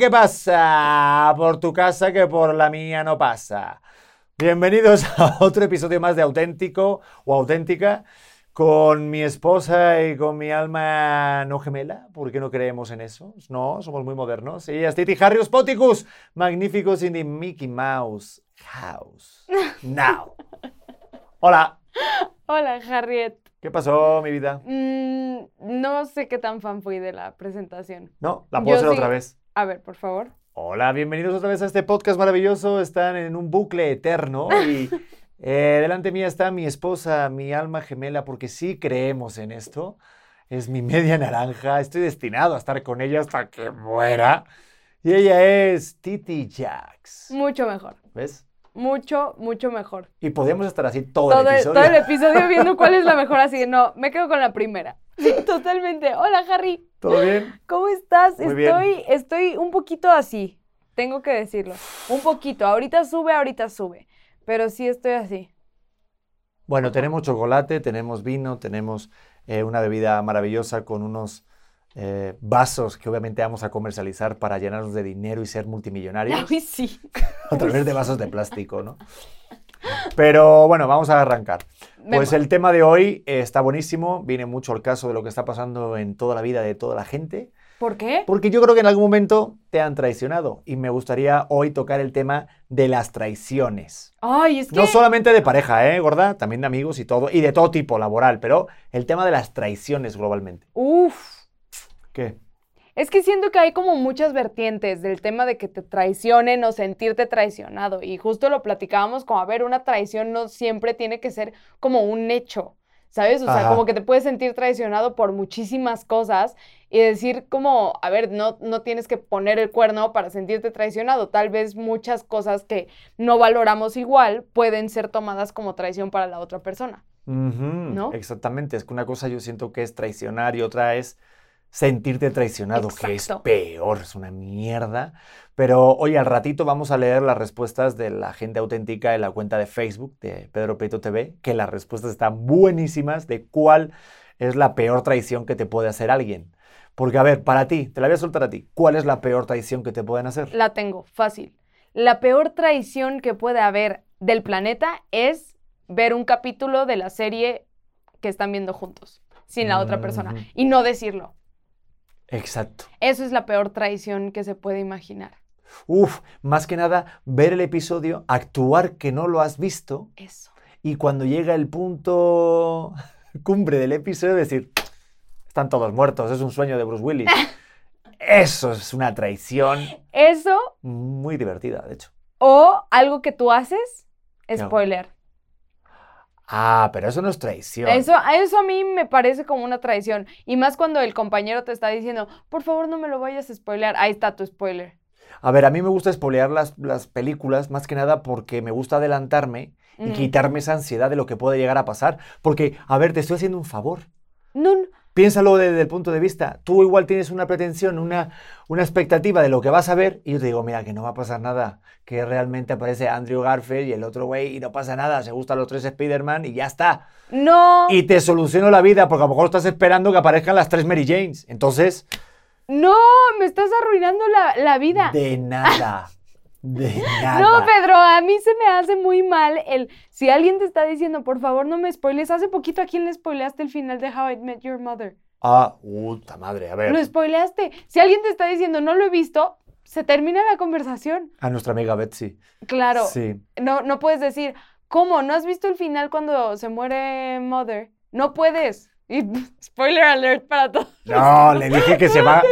¿qué pasa? Por tu casa que por la mía no pasa. Bienvenidos a otro episodio más de Auténtico o Auténtica con mi esposa y con mi alma no gemela, ¿por qué no creemos en eso? No, somos muy modernos. Ella es Titi Harrius Poticus, magníficos in the Mickey Mouse House. Now. Hola. Hola, Harriet. ¿Qué pasó, mi vida? Mm, no sé qué tan fan fui de la presentación. No, la puedo Yo hacer sí. otra vez. A ver, por favor. Hola, bienvenidos otra vez a este podcast maravilloso. Están en un bucle eterno y eh, delante mía está mi esposa, mi alma gemela, porque sí creemos en esto. Es mi media naranja. Estoy destinado a estar con ella hasta que muera. Y ella es Titi Jax. Mucho mejor. ¿Ves? Mucho, mucho mejor. Y podríamos estar así todo, Todo el episodio. todo el episodio viendo cuál es la mejor así. No, me quedo con la primera. Sí, totalmente. Hola, Harry. ¿Todo bien? ¿Cómo estás? Muy bien. estoy, estoy un poquito así. Tengo que decirlo. Un poquito. Ahorita sube, ahorita sube. Pero sí estoy así. Bueno, tenemos chocolate, tenemos vino, tenemos eh, una bebida maravillosa con unos eh, vasos que obviamente vamos a comercializar para llenarnos de dinero y ser multimillonarios Ay, sí. a través de vasos de plástico, ¿no? Pero bueno, vamos a arrancar. Pues el tema de hoy eh, está buenísimo, viene mucho al caso de lo que está pasando en toda la vida de toda la gente, ¿Por qué? porque yo creo que en algún momento te han traicionado y me gustaría hoy tocar el tema de las traiciones. Ay, es que... No solamente de pareja, ¿eh, gorda? También de amigos y todo, y de todo tipo, laboral, pero el tema de las traiciones globalmente. Uf. ¿Qué? Es que siento que hay como muchas vertientes del tema de que te traicionen o sentirte traicionado. Y justo lo platicábamos como, a ver, una traición no siempre tiene que ser como un hecho, ¿sabes? O sea, como que te puedes sentir traicionado por muchísimas cosas y decir como, a ver, no, no tienes que poner el cuerno para sentirte traicionado. Tal vez muchas cosas que no valoramos igual pueden ser tomadas como traición para la otra persona. ¿No? Exactamente, es que una cosa yo siento que es traicionar y otra es sentirte traicionado, que es peor, es una mierda. Pero hoy al ratito vamos a leer las respuestas de la gente auténtica en la cuenta de Facebook de Pedro Peito TV, que las respuestas están buenísimas de cuál es la peor traición que te puede hacer alguien. Porque, a ver, para ti, te la voy a soltar a ti, ¿cuál es la peor traición que te pueden hacer? La tengo, fácil. La peor traición que puede haber del planeta es ver un capítulo de la serie que están viendo juntos, sin la otra persona, y no decirlo. Exacto. Eso es la peor traición que se puede imaginar. Uf, más que nada, ver el episodio, actuar que no lo has visto Eso. y cuando llega el punto cumbre del episodio decir, están todos muertos, es un sueño de Bruce Willis. Eso es una traición Eso muy divertida, de hecho. o algo que tú haces, spoiler. Ah, pero eso no es traición. Eso, eso a mí me parece como una traición. Y más cuando el compañero te está diciendo, por favor no me lo vayas a spoilear. Ahí está tu spoiler. A ver, a mí me gusta spoilear las, las películas más que nada porque me gusta adelantarme y quitarme esa ansiedad de lo que puede llegar a pasar. Porque, a ver, te estoy haciendo un favor. No, no. Piénsalo desde el punto de vista. Tú igual tienes una pretensión, una, una expectativa de lo que vas a ver y yo te digo, mira, que no va a pasar nada. Que realmente aparece Andrew Garfield y el otro güey y no pasa nada. Se gustan los tres Spider-Man y ya está. No. Y te soluciono la vida porque a lo mejor estás esperando que aparezcan las tres Mary Janes. Entonces, No, me estás arruinando la, la vida. de nada. De nada. No, Pedro, a mí se me hace muy mal el si alguien te está diciendo, por favor, no me spoiles. Hace poquito a quién le spoileaste el final de How I Met Your Mother. Ah, puta madre. A ver. Lo spoileaste. Si alguien te está diciendo, no lo he visto, se termina la conversación. A nuestra amiga Betsy. Claro. Sí. No, no puedes decir, ¿cómo? ¿No has visto el final cuando se muere Mother? No puedes. Y spoiler alert para todos. No, le dije que se va.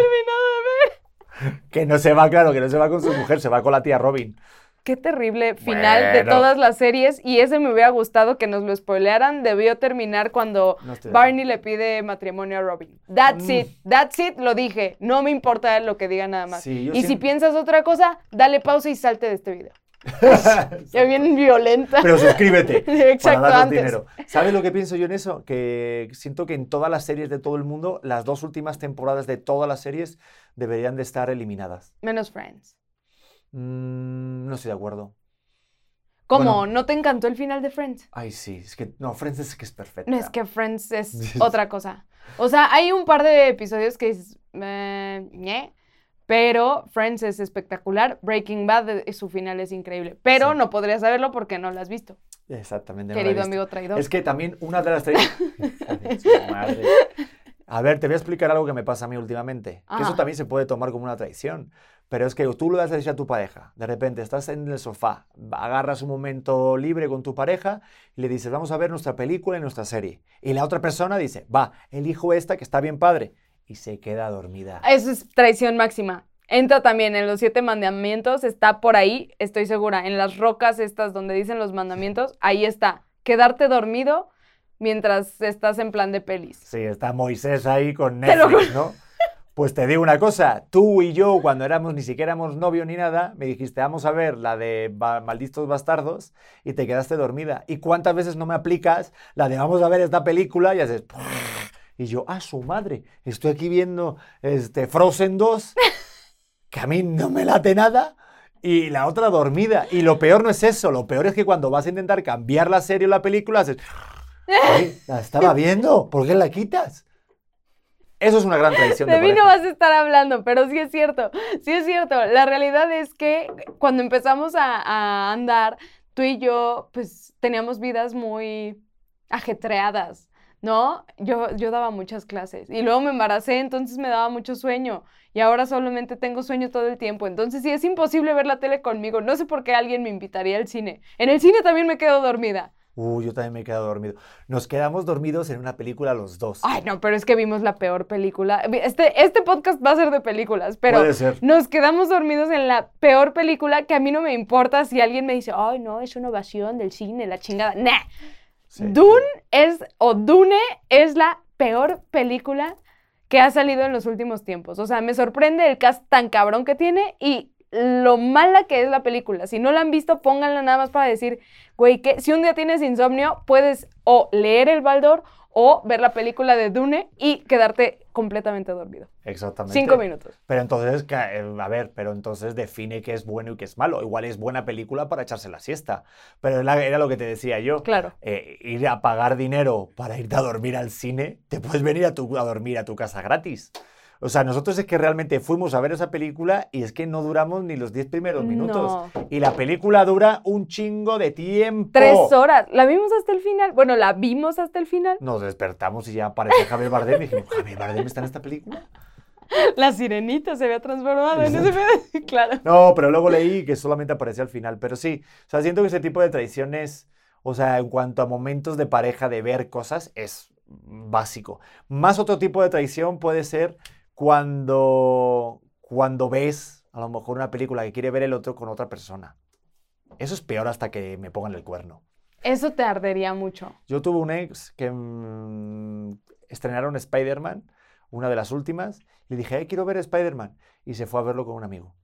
Que no se va, claro, que no se va con su mujer, se va con la tía Robin. Qué terrible final de todas las series y ese me hubiera gustado que nos lo spoilearan. Debió terminar cuando No Barney le pide matrimonio a Robin. That's Mm. it, that's it, lo dije. No me importa lo que diga nada más. Sí, y si piensas otra cosa, dale pausa y salte de este video. Ya bien violenta. Pero suscríbete Exacto, para darnos dinero. ¿Sabes lo que pienso yo en eso? Que siento que en todas las series de todo el mundo, las dos últimas temporadas de todas las series deberían de estar eliminadas. Menos Friends. Mm, no estoy de acuerdo. ¿Cómo? Bueno. ¿No te encantó el final de Friends? Ay, sí, es que no, Friends es que es perfecta. No, es que Friends es otra cosa. O sea, hay un par de episodios que es... eh, Pero Friends es espectacular, Breaking Bad, eh, su final es increíble. Pero Sí. no podrías saberlo porque no lo has visto, Exactamente. querido amigo traidor. Es que también una de las madre. A ver, te voy a explicar algo que me pasa a mí últimamente. Que eso Ah. también se puede tomar como una traición. Pero es que tú lo das a decir a tu pareja. De repente estás en el sofá, agarras un momento libre con tu pareja y le dices, vamos a ver nuestra película y nuestra serie. Y la otra persona dice, va, elijo esta que está bien padre. Y se queda dormida. Eso es traición máxima. Entra también en los siete mandamientos, está por ahí, estoy segura, en las rocas estas donde dicen los mandamientos, ahí está, quedarte dormido mientras estás en plan de pelis. Sí, está Moisés ahí con Netflix, ¿no? Pues te digo una cosa, tú y yo cuando éramos ni siquiera éramos novio ni nada, me dijiste, vamos a ver la de Ba- Malditos Bastardos y te quedaste dormida. ¿Y cuántas veces no me aplicas la de vamos a ver esta película y haces... Y yo, ah, su madre, estoy aquí viendo este, Frozen 2, que a mí no me late nada, y la otra dormida. Y lo peor no es eso, lo peor es que cuando vas a intentar cambiar la serie o la película, haces... "Oye, la estaba viendo, ¿por qué la quitas? Eso es una gran traición de, De mí no pareja. vas a estar hablando, pero sí es cierto, sí es cierto. La realidad es que cuando empezamos a, a andar, tú y yo, pues teníamos vidas muy ajetreadas, ¿no? Yo, yo daba muchas clases y luego me embaracé, entonces me daba mucho sueño y ahora solamente tengo sueño todo el tiempo. Entonces sí es imposible ver la tele conmigo. No sé por qué alguien me invitaría al cine. En el cine también me quedo dormida. Uh, yo también me he quedado dormido. Nos quedamos dormidos en una película los dos. Ay, no, pero es que vimos la peor película. Este, este podcast va a ser de películas, pero Puede ser. nos quedamos dormidos en la peor película que a mí no me importa si alguien me dice, ay, no, es una ovación del cine, la chingada. Nah. Dune es, o Dune es la peor película que ha salido en los últimos tiempos. O sea, me sorprende el cast tan cabrón que tiene y lo mala que es la película. Si no la han visto, pónganla nada más para decir, güey, que si un día tienes insomnio, puedes o leer El Baldor o ver la película de Dune y quedarte completamente dormido. Exactamente. Cinco minutos. Pero entonces, eh, a ver, pero entonces define qué es bueno y qué es malo. Igual es buena película para echarse la siesta. Pero era era lo que te decía yo. Claro. Eh, ir a pagar dinero para irte a dormir al cine, te puedes venir a, tu, a dormir a tu casa gratis. O sea, nosotros es que realmente fuimos a ver esa película y es que no duramos ni los 10 primeros minutos. No. Y la película dura un chingo de tiempo. Tres horas. ¿La vimos hasta el final? Bueno, la vimos hasta el final. Nos despertamos y ya aparece Javier Bardem y dijimos, ¿Javier Bardem está en esta película? La sirenita se había transformado en ese pedo. Claro. No, pero luego leí que solamente aparecía al final. Pero sí, o sea, siento que ese tipo de traiciones, o sea, en cuanto a momentos de pareja, de ver cosas, es básico. Más otro tipo de traición puede ser cuando, cuando ves a lo mejor una película que quiere ver el otro con otra persona. Eso es peor hasta que me pongan el cuerno. Eso te ardería mucho. Yo tuve un ex que mm, estrenaron Spider-Man, una de las últimas, y le dije, "Ay, quiero ver Spider-Man. Y se fue a verlo con un amigo.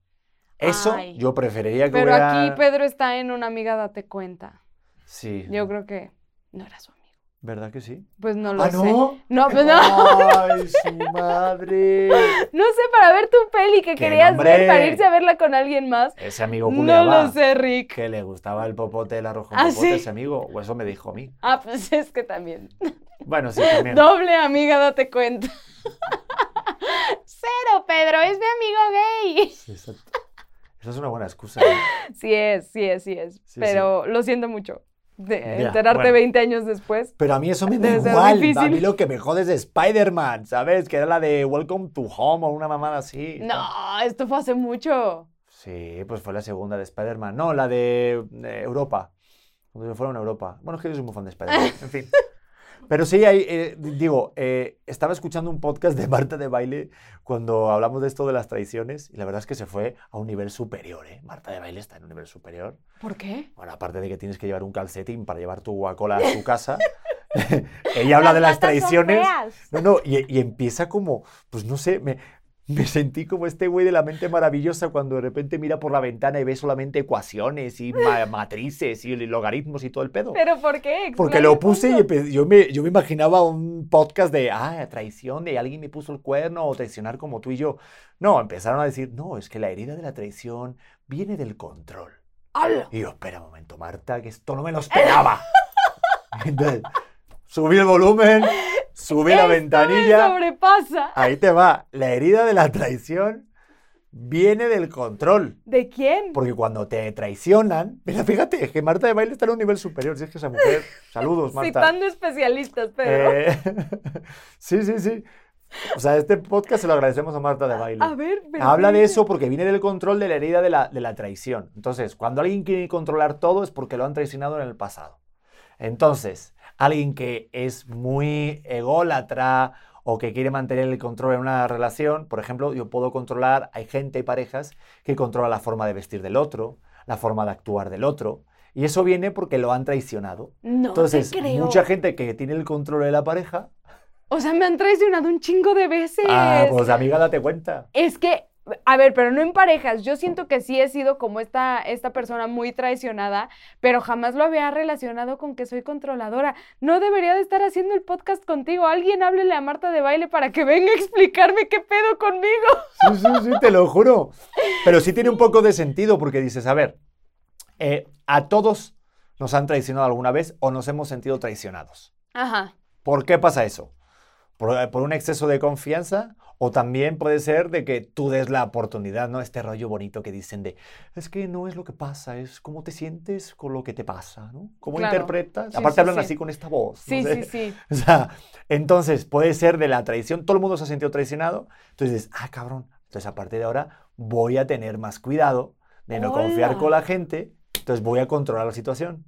Eso Ay. yo preferiría que Pero hubiera... aquí Pedro está en una amiga, date cuenta. Sí. Yo creo que no era su amigo. ¿Verdad que sí? Pues no lo ¿Ah, sé. no? No, pues no. ¡Ay, su madre! No sé, para ver tu peli que ¡Qué querías nombre! ver, para irse a verla con alguien más. Ese amigo No culeaba. lo sé, Rick. Que le gustaba el popote, el arroz con ¿Ah, popote, sí? ese amigo. O eso me dijo a mí. Ah, pues es que también. Bueno, sí, también. Doble amiga, date cuenta. Cero, Pedro, es mi amigo gay. Sí, exacto. Esa es una buena excusa. ¿eh? Sí es, sí es, sí es. Sí, pero lo siento mucho. De enterarte bueno. 20 años después. Pero a mí eso me da igual. A mí lo que me jode es de Spider-Man, ¿sabes? Que era la de Welcome to Home o una mamada así. No, esto fue hace mucho. Sí, pues fue la segunda de Spider-Man. No, la de eh, Europa. Cuando se fueron a Europa. Bueno, es que yo soy muy fan de Spider-Man. En fin. Pero sí, hay, eh, digo, eh, estaba escuchando un podcast de Marta de Baile cuando hablamos de esto de las traiciones y la verdad es que se fue a un nivel superior, ¿eh? Marta de Baile está en un nivel superior. ¿Por qué? Bueno, aparte de que tienes que llevar un calcetín para llevar tu guacola a su casa, ella habla de las patas son traiciones. No, no, y, y empieza como, pues no sé, me, me sentí como este güey de la mente maravillosa cuando de repente mira por la ventana y ve solamente ecuaciones y ma- matrices y logaritmos y todo el pedo. ¿Pero por qué? Porque lo puse y yo me, yo me imaginaba un podcast de, ah, traición, de alguien me puso el cuerno o traicionar como tú y yo. No, empezaron a decir, no, es que la herida de la traición viene del control. ¡Hala! Y yo, espera un momento, Marta, que esto no me lo esperaba. Entonces, subí el volumen, subí la Esto me ventanilla. sobrepasa. Ahí te va. La herida de la traición viene del control. ¿De quién? Porque cuando te traicionan, mira, fíjate, que Marta de baile está en un nivel superior. Si es que esa mujer, saludos, Marta. Citando especialistas, Pedro. Eh, sí, sí, sí. O sea, este podcast se lo agradecemos a Marta de baile. A ver, pero Habla de eso porque viene del control de la herida de la, de la traición. Entonces, cuando alguien quiere controlar todo es porque lo han traicionado en el pasado. Entonces, alguien que es muy ególatra o que quiere mantener el control en una relación, por ejemplo, yo puedo controlar, hay gente y parejas que controla la forma de vestir del otro, la forma de actuar del otro, y eso viene porque lo han traicionado. No Entonces, te creo. mucha gente que tiene el control de la pareja, O sea, me han traicionado un chingo de veces. ah, pues amiga, date cuenta. Es que, a ver, pero no en parejas. Yo siento que sí he sido como esta, esta persona muy traicionada, pero jamás lo había relacionado con que soy controladora. No debería de estar haciendo el podcast contigo. Alguien háblele a Marta de baile para que venga a explicarme qué pedo conmigo. Sí, sí, sí, te lo juro. Pero sí tiene un poco de sentido porque dices, a ver, eh, a todos nos han traicionado alguna vez o nos hemos sentido traicionados. Ajá. ¿Por qué pasa eso? ¿Por, por un exceso de confianza? O también puede ser de que tú des la oportunidad, ¿no? Este rollo bonito que dicen de, es que no es lo que pasa, es cómo te sientes con lo que te pasa, ¿no? ¿Cómo Claro. interpretas? Sí, Aparte sí, hablan sí. así con esta voz. no Sí, sé. sí, sí. O sea, entonces puede ser de la traición, todo el mundo se ha sentido traicionado, entonces dices, ah, cabrón, entonces a partir de ahora voy a tener más cuidado de no confiar con la gente, entonces voy a controlar la situación.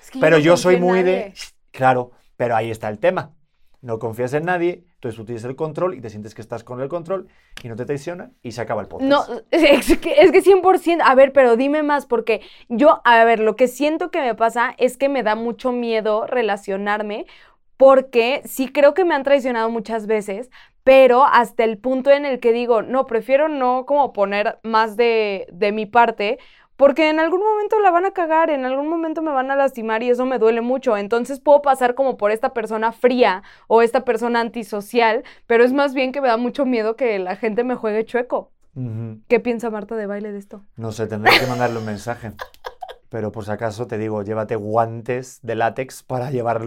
Es que Pero no yo soy muy de, claro, pero ahí está el tema. No confías en nadie, entonces tú tienes el control y te sientes que estás con el control y no te traicionan y se acaba el podcast. No, es que, es que 100%, a ver, pero dime más, porque yo, a ver, lo que siento que me pasa es que me da mucho miedo relacionarme, porque sí creo que me han traicionado muchas veces, pero hasta el punto en el que digo, no, prefiero no como poner más de, de mi parte, porque en algún momento la van a cagar, en algún momento me van a lastimar y eso me duele mucho. Entonces puedo pasar como por esta persona fría o esta persona antisocial, pero es más bien que me da mucho miedo que la gente me juegue chueco. ¿Qué piensa Marta de baile de esto? No sé, tendré que mandarle un mensaje. Pero por si acaso te digo, llévate guantes de látex para llevar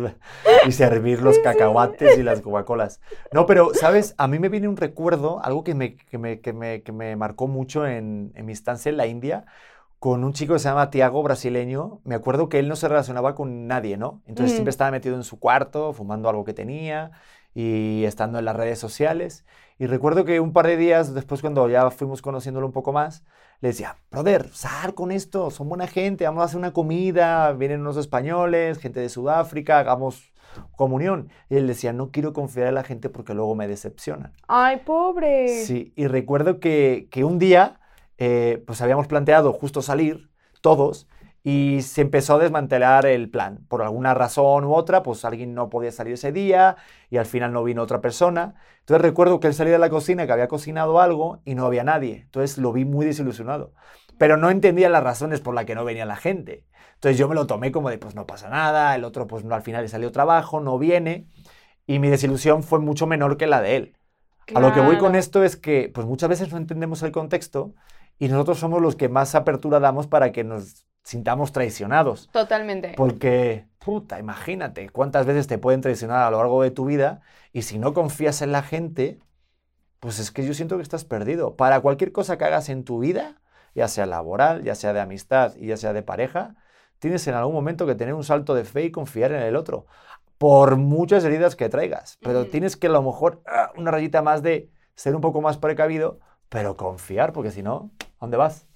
y servir los cacahuates y las Coca-Colas. No, pero, ¿sabes? A mí me viene un recuerdo, algo que me, que me, que me, que me marcó mucho en, en mi estancia en la India, con un chico que se llama Tiago, brasileño. Me acuerdo que él no se relacionaba con nadie, ¿no? Entonces Mm. siempre estaba metido en su cuarto, fumando algo que tenía y estando en las redes sociales. Y recuerdo que un par de días después, cuando ya fuimos conociéndolo un poco más, le decía, brother, sal con esto, son buena gente, vamos a hacer una comida, vienen unos españoles, gente de Sudáfrica, hagamos comunión. Y él decía, no quiero confiar en la gente porque luego me decepcionan. Ay, pobre. Sí, y recuerdo que, que un día, eh, pues habíamos planteado justo salir, todos, y se empezó a desmantelar el plan. Por alguna razón u otra, pues alguien no podía salir ese día y al final no vino otra persona. Entonces recuerdo que él salía de la cocina, que había cocinado algo y no había nadie. Entonces lo vi muy desilusionado. Pero no entendía las razones por las que no venía la gente. Entonces yo me lo tomé como de, pues no pasa nada, el otro pues no, al final le salió trabajo, no viene. Y mi desilusión fue mucho menor que la de él. A lo que voy con esto es que pues muchas veces no entendemos el contexto y nosotros somos los que más apertura damos para que nos sintamos traicionados. Totalmente. Porque, puta, imagínate cuántas veces te pueden traicionar a lo largo de tu vida y si no confías en la gente, pues es que yo siento que estás perdido. Para cualquier cosa que hagas en tu vida, ya sea laboral, ya sea de amistad y ya sea de pareja, tienes en algún momento que tener un salto de fe y confiar en el otro. Por muchas heridas que traigas. Pero Ujú. tienes que a lo mejor ah, una rayita más de ser un poco más precavido, pero confiar, porque si no, ¿a dónde vas?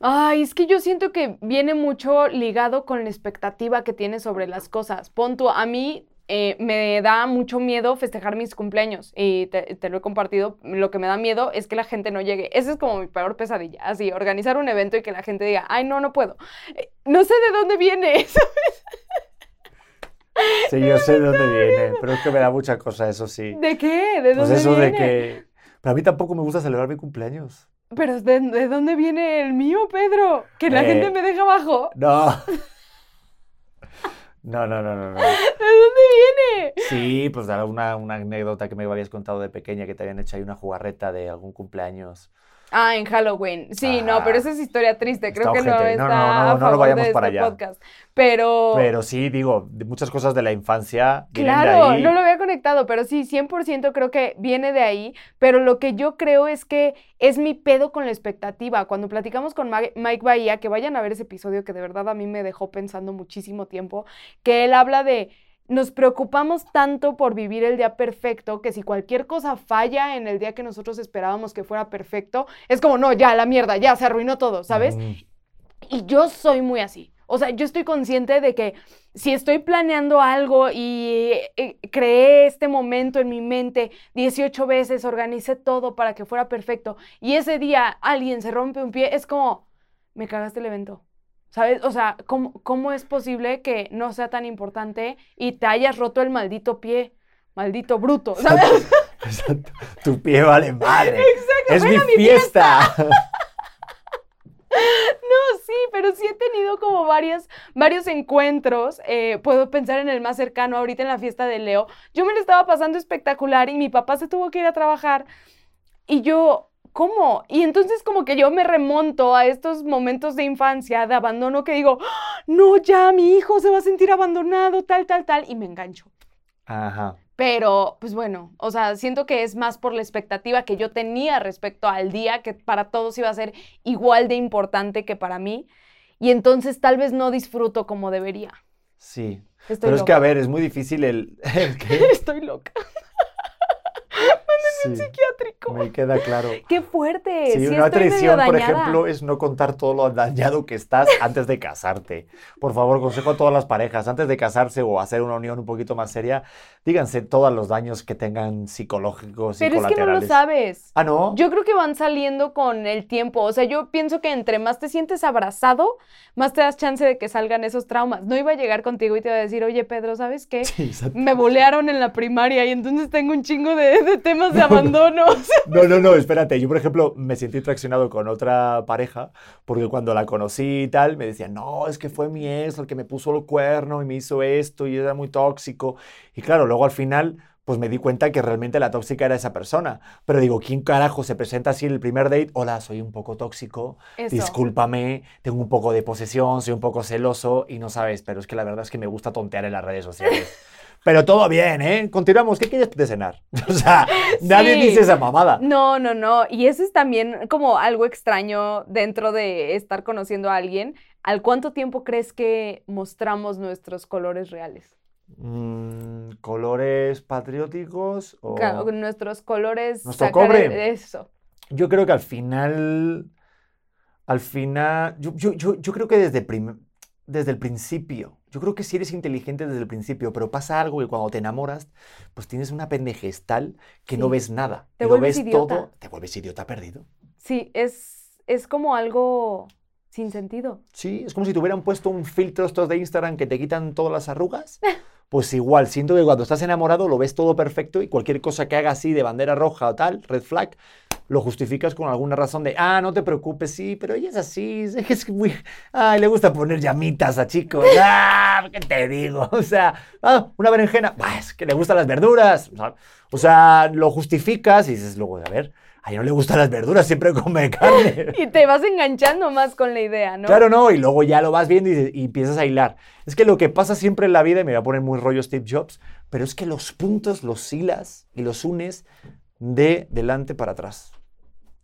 Ay, es que yo siento que viene mucho ligado con la expectativa que tienes sobre las cosas. Pon tú, a mí eh, me da mucho miedo festejar mis cumpleaños y te, te lo he compartido. Lo que me da miedo es que la gente no llegue. Esa es como mi peor pesadilla. Así, organizar un evento y que la gente diga, ay, no, no puedo. Eh, no sé de dónde viene eso. Sí, yo sé de dónde viene, pero es que me da mucha cosa, eso sí. ¿De qué? ¿De Pues dónde eso de que... Pero a mí tampoco me gusta celebrar mi cumpleaños. Pero ¿de, de dónde viene el mío, Pedro? Que la Eh, gente me deja abajo. No. No, no, no, no, no. ¿De dónde viene? Sí, pues una, una anécdota que me habías contado de pequeña que te habían hecho ahí una jugarreta de algún cumpleaños. Ah, en Halloween. Sí, no, pero esa es historia triste. Creo que no está No, no, no, a no lo vayamos de para este allá. podcast. Pero, Pero sí, digo, muchas cosas de la infancia de claro, ahí. no lo había conectado, pero sí, 100% creo que viene de ahí. Pero lo que yo creo es que es mi pedo con la expectativa. Cuando platicamos con Mike Bahía, que vayan a ver ese episodio que de verdad a mí me dejó pensando muchísimo tiempo, que él habla de nos preocupamos tanto por vivir el día perfecto que si cualquier cosa falla en el día que nosotros esperábamos que fuera perfecto, es como, no, ya, la mierda, ya, se arruinó todo, ¿sabes? Mm, Y yo soy muy así. O sea, yo estoy consciente de que si estoy planeando algo y eh, creé este momento en mi mente 18 veces, organicé todo para que fuera perfecto y ese día alguien se rompe un pie, es como, me cagaste el evento. ¿Sabes? O sea, ¿cómo, cómo es posible que no sea tan importante y te hayas roto el maldito pie? Maldito bruto, ¿sabes? Exacto. Tu pie vale madre. Exacto, Es mi fiesta. No, sí, pero sí he tenido como varios, varios encuentros. eh, puedo pensar en el más cercano, ahorita en la fiesta de Leo. Yo me lo estaba pasando espectacular y mi papá se tuvo que ir a trabajar. Y yo, ¿cómo? Y entonces como que yo me remonto a estos momentos de infancia, de abandono, que digo, "Ah, no, ya, mi hijo se va a sentir abandonado, tal, tal, tal, y me engancho. Ajá. Pero, pues bueno, o sea, siento que es más por la expectativa que yo tenía respecto al día, que para todos iba a ser igual de importante que para mí. Y entonces tal vez no disfruto como debería. Sí. Estoy Pero es que, a ver, es muy difícil el... ¿El qué? Estoy loca. Sí, Psiquiátrico. me queda claro. Qué fuerte. Sí, Sí, una traición, por ejemplo, es no contar todo lo dañado que estás antes de casarte. Por favor, consejo a todas las parejas, antes de casarse o hacer una unión un poquito más seria, díganse todos los daños que tengan psicológicos y Pero es que no lo sabes. Ah, ¿no? Yo creo que van saliendo con el tiempo. O sea, yo pienso que entre más te sientes abrazado, más te das chance de que salgan esos traumas. No iba a llegar contigo y te iba a decir, oye, Pedro, ¿sabes qué? Sí. Me bolearon en la primaria y entonces tengo un chingo de, de temas de abandono. No, no, no, espérate. Yo, por ejemplo, me sentí traicionado con otra pareja porque cuando la conocí y tal, me decían, no, es que fue mi ex el que me puso el cuerno y me hizo esto y era muy tóxico. Y claro, luego al final, pues me di cuenta que realmente la tóxica era esa persona. Pero digo, ¿quién carajo se presenta así en el primer date? Hola, soy un poco tóxico, Eso. discúlpame, tengo un poco de posesión, soy un poco celoso y no sabes, pero es que la verdad es que me gusta tontear en las redes sociales. Pero todo bien, ¿eh? Continuamos. ¿Qué quieres de cenar? O sea, nadie dice esa mamada. No, no, no. Y eso es también como algo extraño dentro de estar conociendo a alguien. ¿Al cuánto tiempo crees que mostramos nuestros colores reales? Mm, ¿Colores patrióticos? O... Ca- Nuestros colores... Nuestro cobre. Eso. Yo creo que al final, al final, yo, yo, yo, yo creo que desde, prim- desde el principio, yo creo que si eres inteligente desde el principio, pero pasa algo que cuando te enamoras, pues tienes una pendejez tal que no Sí. ves nada. Te vuelves ves idiota. todo, te vuelves idiota perdido. Sí, es, es como algo sin sentido. Sí, es como si te hubieran puesto un filtro estos de Instagram que te quitan todas las arrugas. Pues igual, siento que cuando estás enamorado lo ves todo perfecto y cualquier cosa que haga así de bandera roja o tal, red flag, lo justificas con alguna razón de, ah, no te preocupes, sí, pero ella es así, es muy, ay, le gusta poner llamitas a chicos, ah, ¿qué te digo? O sea, ah, una berenjena, bah, es que le gustan las verduras, o sea, lo justificas y dices luego, a ver, a ella no le gustan las verduras, siempre come carne. Y te vas enganchando más con la idea, ¿no? Claro, no, y luego ya lo vas viendo y, y empiezas a hilar. Es que lo que pasa siempre en la vida, y me voy a poner muy rollo Steve Jobs, pero es que los puntos los hilas y los unes de delante para atrás.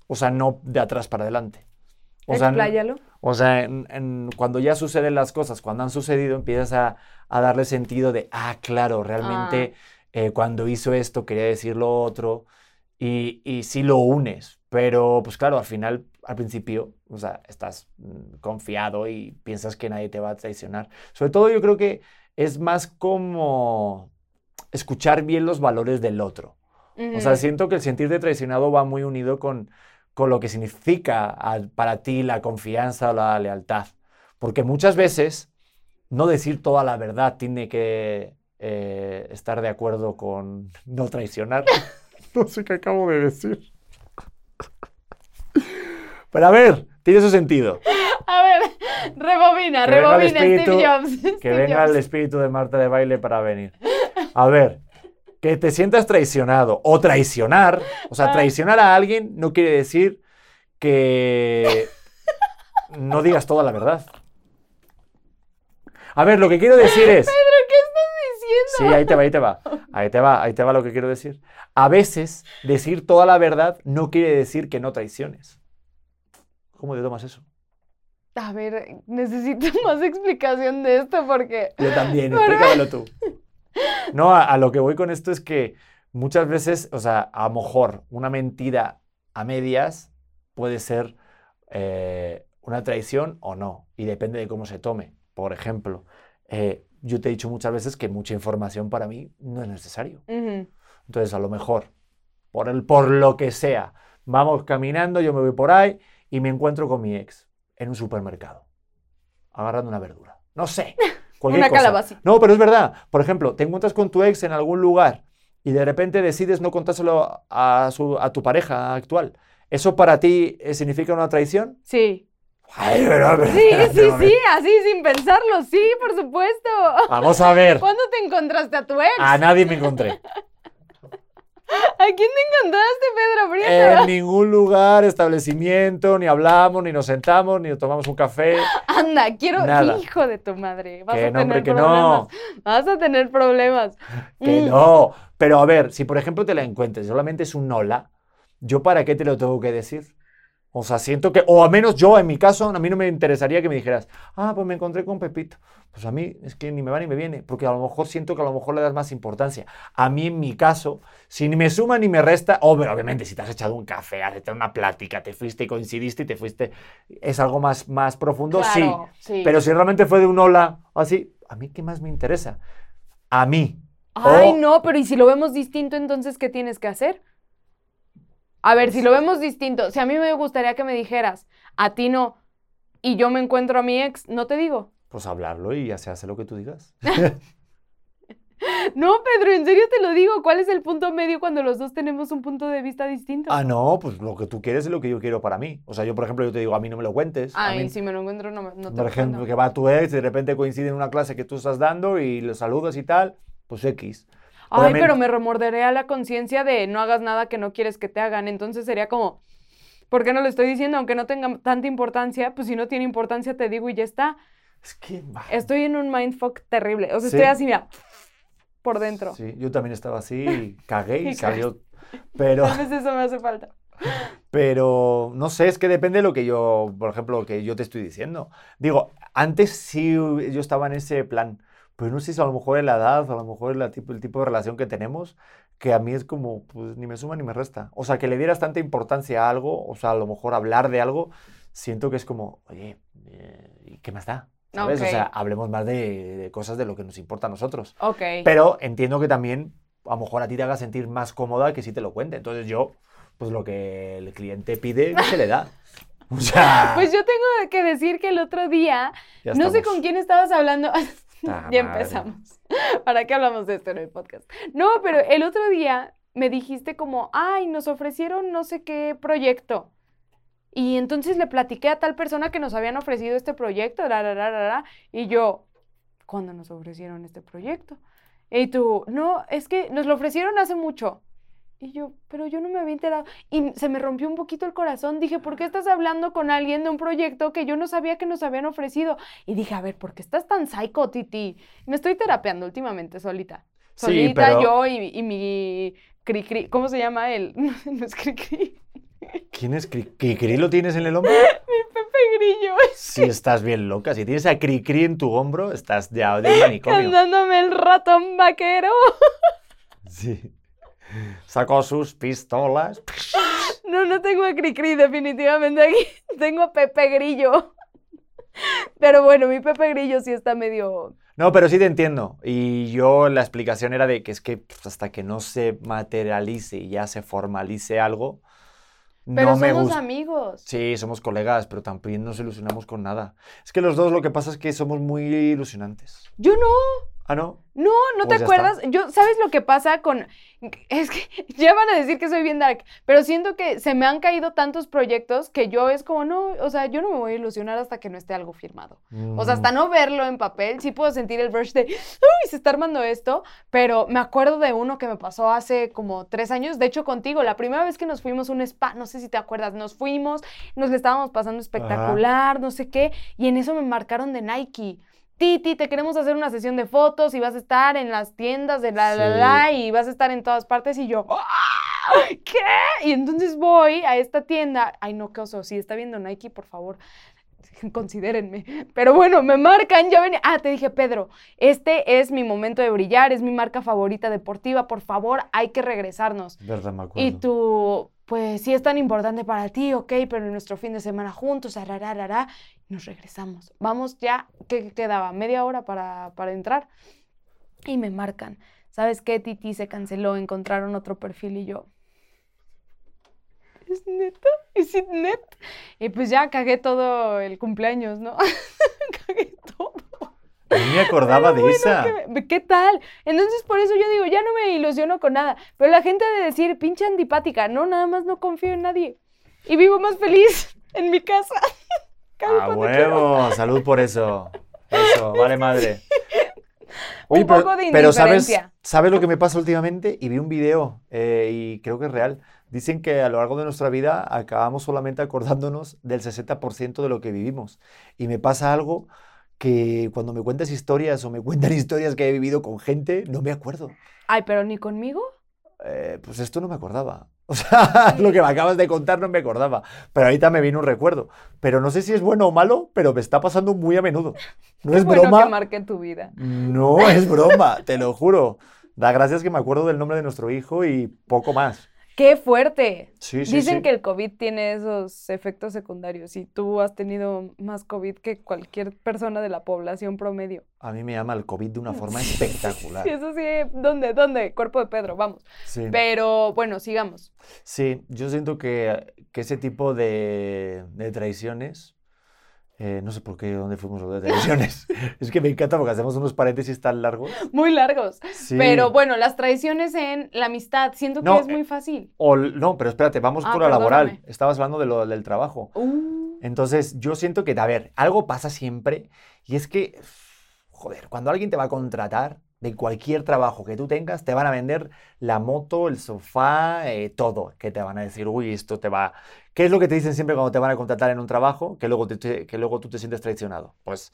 O sea, no de atrás para adelante. O sea, Expláyalo. o sea, en- en- cuando ya suceden las cosas, cuando han sucedido, empiezas a, a darle sentido de, ah, claro, realmente eh, cuando hizo esto quería decir lo otro, y, y sí lo unes, pero pues claro, al final, al principio, o sea, estás mm, confiado y piensas que nadie te va a traicionar. Sobre todo yo creo que es más como escuchar bien los valores del otro. O sea, siento que el sentirte traicionado va muy unido con, con lo que significa para ti la confianza o la lealtad. Porque muchas veces no decir toda la verdad tiene que eh, estar de acuerdo con no traicionar. no sé qué acabo de decir. Pero a ver, tiene su sentido. A ver, rebobina, Que venga el rebobina, Steve espíritu- Jobs. Que Steve venga Jobs. el espíritu de Marta de baile para venir. A ver, que te sientas traicionado o traicionar, o sea, Ah. traicionar a alguien no quiere decir que no digas toda la verdad. A ver, lo que quiero decir es... Pedro, ¿qué estás Sí, diciendo? ahí te va, ahí te va. Ahí te va, ahí te va lo que quiero decir. A veces, decir toda la verdad no quiere decir que no traiciones. ¿Cómo te tomas eso? A ver, necesito más explicación de esto porque... Yo también, explícamelo tú. No, a, a lo que voy con esto es que muchas veces, o sea, a lo mejor una mentira a medias puede ser eh, una traición o no, y depende de cómo se tome. Por ejemplo, eh, yo te he dicho muchas veces que mucha información para mí no es necesario. Entonces, a lo mejor, por, el, por lo que sea, vamos caminando, yo me voy por ahí y me encuentro con mi ex en un supermercado, agarrando una verdura. No sé. cualquier Una cosa. calabacita. No, pero es verdad. Por ejemplo, te encuentras con tu ex en algún lugar y de repente decides no contárselo a, su- a tu pareja actual. ¿Eso para ti eh, significa una traición? Sí. Ay, pero- pero- Sí, sí, sí, así sin pensarlo, sí, por supuesto. Vamos a ver. ¿Cuándo te encontraste a tu ex? A nadie me encontré. ¿A quién te encontraste, Pedro Prieto? En ningún lugar, establecimiento, ni hablamos, ni nos sentamos, ni tomamos un café. Anda, quiero. Nada. Hijo de tu madre. Vas Que a no, hombre, tener que problemas. no. Vas a tener problemas. Que Mm, no. Pero a ver, si por ejemplo te la encuentres, solamente es un hola, ¿yo para qué te lo tengo que decir? O sea, siento que, o al menos yo en mi caso, a mí no me interesaría que me dijeras, ah, pues me encontré con Pepito. Pues a mí es que ni me va ni me viene, porque a lo mejor siento que a lo mejor le das más importancia. A mí en mi caso, si ni me suma ni me resta, oh, pero obviamente si te has echado un café, has echado una plática, te fuiste y coincidiste y te fuiste, es algo más, más profundo, claro, sí. Pero si realmente fue de un hola, así, a mí qué más me interesa. A mí, Ay, o- no, pero ¿y si lo vemos distinto, entonces qué tienes que hacer? A ver, si lo vemos distinto, si a mí me gustaría que me dijeras, a ti no, y yo me encuentro a mi ex, no te digo. Pues hablarlo y ya se hace lo que tú digas. No, Pedro, en serio te lo digo. ¿Cuál es el punto medio cuando los dos tenemos un punto de vista distinto? ah, no, pues lo que tú quieres es lo que yo quiero para mí. O sea, yo, por ejemplo, yo te digo, a mí no me lo cuentes. a Ay, mí- si me lo encuentro, no, me- no te por lo ejemplo, cuento. que va tu ex y de repente coincide en una clase que tú estás dando y le saludas y tal, pues X. Ay, pero me remorderé a la conciencia de no hagas nada que no quieres que te hagan. Entonces sería como, ¿por qué no lo estoy diciendo? Aunque no tenga tanta importancia, pues si no tiene importancia te digo y ya está. Es que... Estoy en un mindfuck terrible. O sea, Sí. estoy así, mira, por dentro. Sí, yo también estaba así y cagué y Y salió... Pero, Tal vez eso me hace falta. pero no sé, es que depende de lo que yo, por ejemplo, lo que yo te estoy diciendo. Digo, antes sí yo estaba en ese plan, pero no sé si a lo mejor es la edad, a lo mejor es la tipo, el tipo de relación que tenemos, que a mí es como, pues ni me suma ni me resta. O sea, que le dieras tanta importancia a algo, o sea, a lo mejor hablar de algo, siento que es como, oye, eh, ¿y ¿qué más da? ¿Sabes? O Ok. sea, hablemos más de, de cosas de lo que nos importa a nosotros. Ok. Pero entiendo que también a lo mejor a ti te haga sentir más cómoda que si te lo cuente. Entonces yo, pues lo que el cliente pide, se le da. O sea, Pues yo tengo que decir que el otro día, no sé con quién estabas hablando. Ya madre. empezamos. ¿Para qué hablamos de esto en el podcast? No, pero el otro día me dijiste como, ay, nos ofrecieron no sé qué proyecto. Y entonces le platiqué a tal persona que nos habían ofrecido este proyecto, ra, ra, ra, ra, y yo, ¿cuándo nos ofrecieron este proyecto? Y tú, no, es que nos lo ofrecieron hace mucho. Y yo, pero yo no me había enterado. Y se me rompió un poquito el corazón. Dije, ¿por qué estás hablando con alguien de un proyecto que yo no sabía que nos habían ofrecido? Y dije, a ver, ¿por qué estás tan psycho, Titi? Me estoy terapeando últimamente solita. Sí, Solita pero- yo y, y mi cri cri. ¿Cómo se llama él? No es cri cri. ¿Quién es Cri? ¿Cricri lo tienes en el hombro? Pepe Grillo. Si estás bien loca. Si tienes a Cricri en tu hombro, estás ya de manicomio. Cantándome el ratón vaquero. Sí. Sacó sus pistolas. No, no tengo a Cricri, definitivamente aquí. Tengo a Pepe Grillo. Pero bueno, mi Pepe Grillo sí está medio. No, pero sí te entiendo. Y yo la explicación era de que es que pues, hasta que no se materialice y ya se formalice algo, Pero no somos amigos. Sí, somos colegas, pero también nos ilusionamos con nada. Es que los dos lo que pasa es que somos muy ilusionantes. Yo no. Ah, no. No, ¿no Pues te acuerdas? Yo, ¿sabes lo que pasa con... Es que ya van a decir que soy bien dark, pero siento que se me han caído tantos proyectos que yo es como, no, o sea, yo no me voy a ilusionar hasta que no esté algo firmado. O sea, hasta Mm. no verlo en papel, sí puedo sentir el rush de, uy, se está armando esto, pero me acuerdo de uno que me pasó hace como tres años, de hecho contigo, la primera vez que nos fuimos a un spa, no sé si te acuerdas, nos fuimos, nos le estábamos pasando espectacular, no sé qué, y en eso me marcaron de Nike. Titi, te queremos hacer una sesión de fotos y vas a estar en las tiendas de la la Sí. la y vas a estar en todas partes y yo, "¡Ah! ¿qué? Y entonces voy a esta tienda, ay no, qué oso, si está viendo Nike, por favor, considérenme. Pero bueno, me marcan, ya venía. Ah, te dije, Pedro, este es mi momento de brillar, es mi marca favorita deportiva, por favor, hay que regresarnos. Verdad, me acuerdo. Y tú, pues sí es tan importante para ti, ok, pero en nuestro fin de semana juntos, arararara, nos regresamos. Vamos ya, ¿qué quedaba? ¿Media hora para, para entrar? Y me marcan. ¿Sabes qué, Titi? Se canceló, encontraron otro perfil y yo. ¿Es neta? ¿Es it net? Y pues ya cagué todo el cumpleaños, ¿no? cagué No me acordaba de Bueno, esa. ¿qué, me- ¿Qué tal? Entonces, por eso yo digo, ya no me ilusiono con nada. Pero la gente de decir, pinche antipática, no, nada más no confío en nadie. Y vivo más feliz en mi casa. A quiero. huevo, salud por eso. Eso, vale madre. Un pero, poco de pero ¿sabes. ¿sabes lo que me pasa últimamente? Y vi un video eh, y creo que es real. Dicen que a lo largo de nuestra vida acabamos solamente acordándonos del 60% de lo que vivimos. Y me pasa algo que cuando me cuentas historias o me cuentan historias que he vivido con gente, no me acuerdo. Ay, pero ni conmigo. Eh, pues esto no me acordaba. O sea, lo que me acabas de contar no me acordaba. Pero ahorita me vino un recuerdo. Pero no sé si es bueno o malo, pero me está pasando muy a menudo. No Qué es bueno broma. que marqué tu vida. No es broma, te lo juro. Da gracias que me acuerdo del nombre de nuestro hijo y poco más. ¡Qué fuerte! Sí, sí, Dicen sí. que el COVID tiene esos efectos secundarios y tú has tenido más COVID que cualquier persona de la población promedio. A mí me llama el COVID de una forma espectacular. Eso sí, ¿dónde? ¿Dónde? Cuerpo de Pedro, vamos. Pero bueno, sigamos. Sí, yo siento que, que ese tipo de, de traiciones, eh, no sé por qué, dónde fuimos lo de traiciones. es que me encanta porque hacemos unos paréntesis tan largos. Muy largos. Sí. Pero bueno, las traiciones en la amistad, siento que es muy fácil. O no, pero espérate, vamos Ah, por la laboral. Estabas hablando de lo del trabajo. Uh, Entonces, yo siento que, a ver, algo pasa siempre y es que, joder, cuando alguien te va a contratar de cualquier trabajo que tú tengas, te van a vender la moto, el sofá, eh, todo, que te van a decir, uy, esto te va... ¿Qué es lo que te dicen siempre cuando te van a contratar en un trabajo? Que luego, te- que luego tú te sientes traicionado. Pues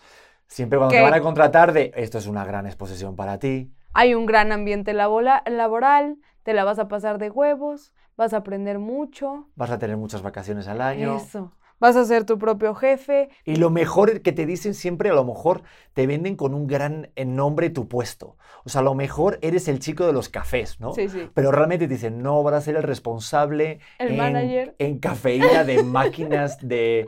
siempre cuando te van a contratar de, esto es una gran exposición para ti. hay un gran ambiente laboral, te la vas a pasar de huevos, vas a aprender mucho. Vas a tener muchas vacaciones al año. Eso. Vas a ser tu propio jefe. Y lo mejor que te dicen siempre, a lo mejor te venden con un gran eh, nombre tu puesto. O sea, a lo mejor eres el chico de los cafés, ¿no? Sí, sí. Pero realmente te dicen, no, vas a ser el responsable El en, manager. en cafeína de máquinas de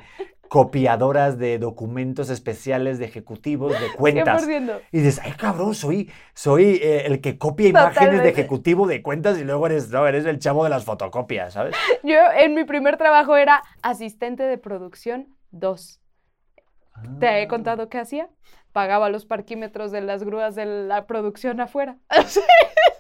copiadoras de documentos especiales de ejecutivos de cuentas. 100%. Y dices, ay cabrón, soy, soy eh, el que copia imágenes de ejecutivo de cuentas y luego eres, no, eres el chavo de las fotocopias, ¿sabes? Yo en mi primer trabajo era asistente de producción 2. ¿Te Ah. he contado qué hacía? Pagaba los parquímetros de las grúas de la producción afuera.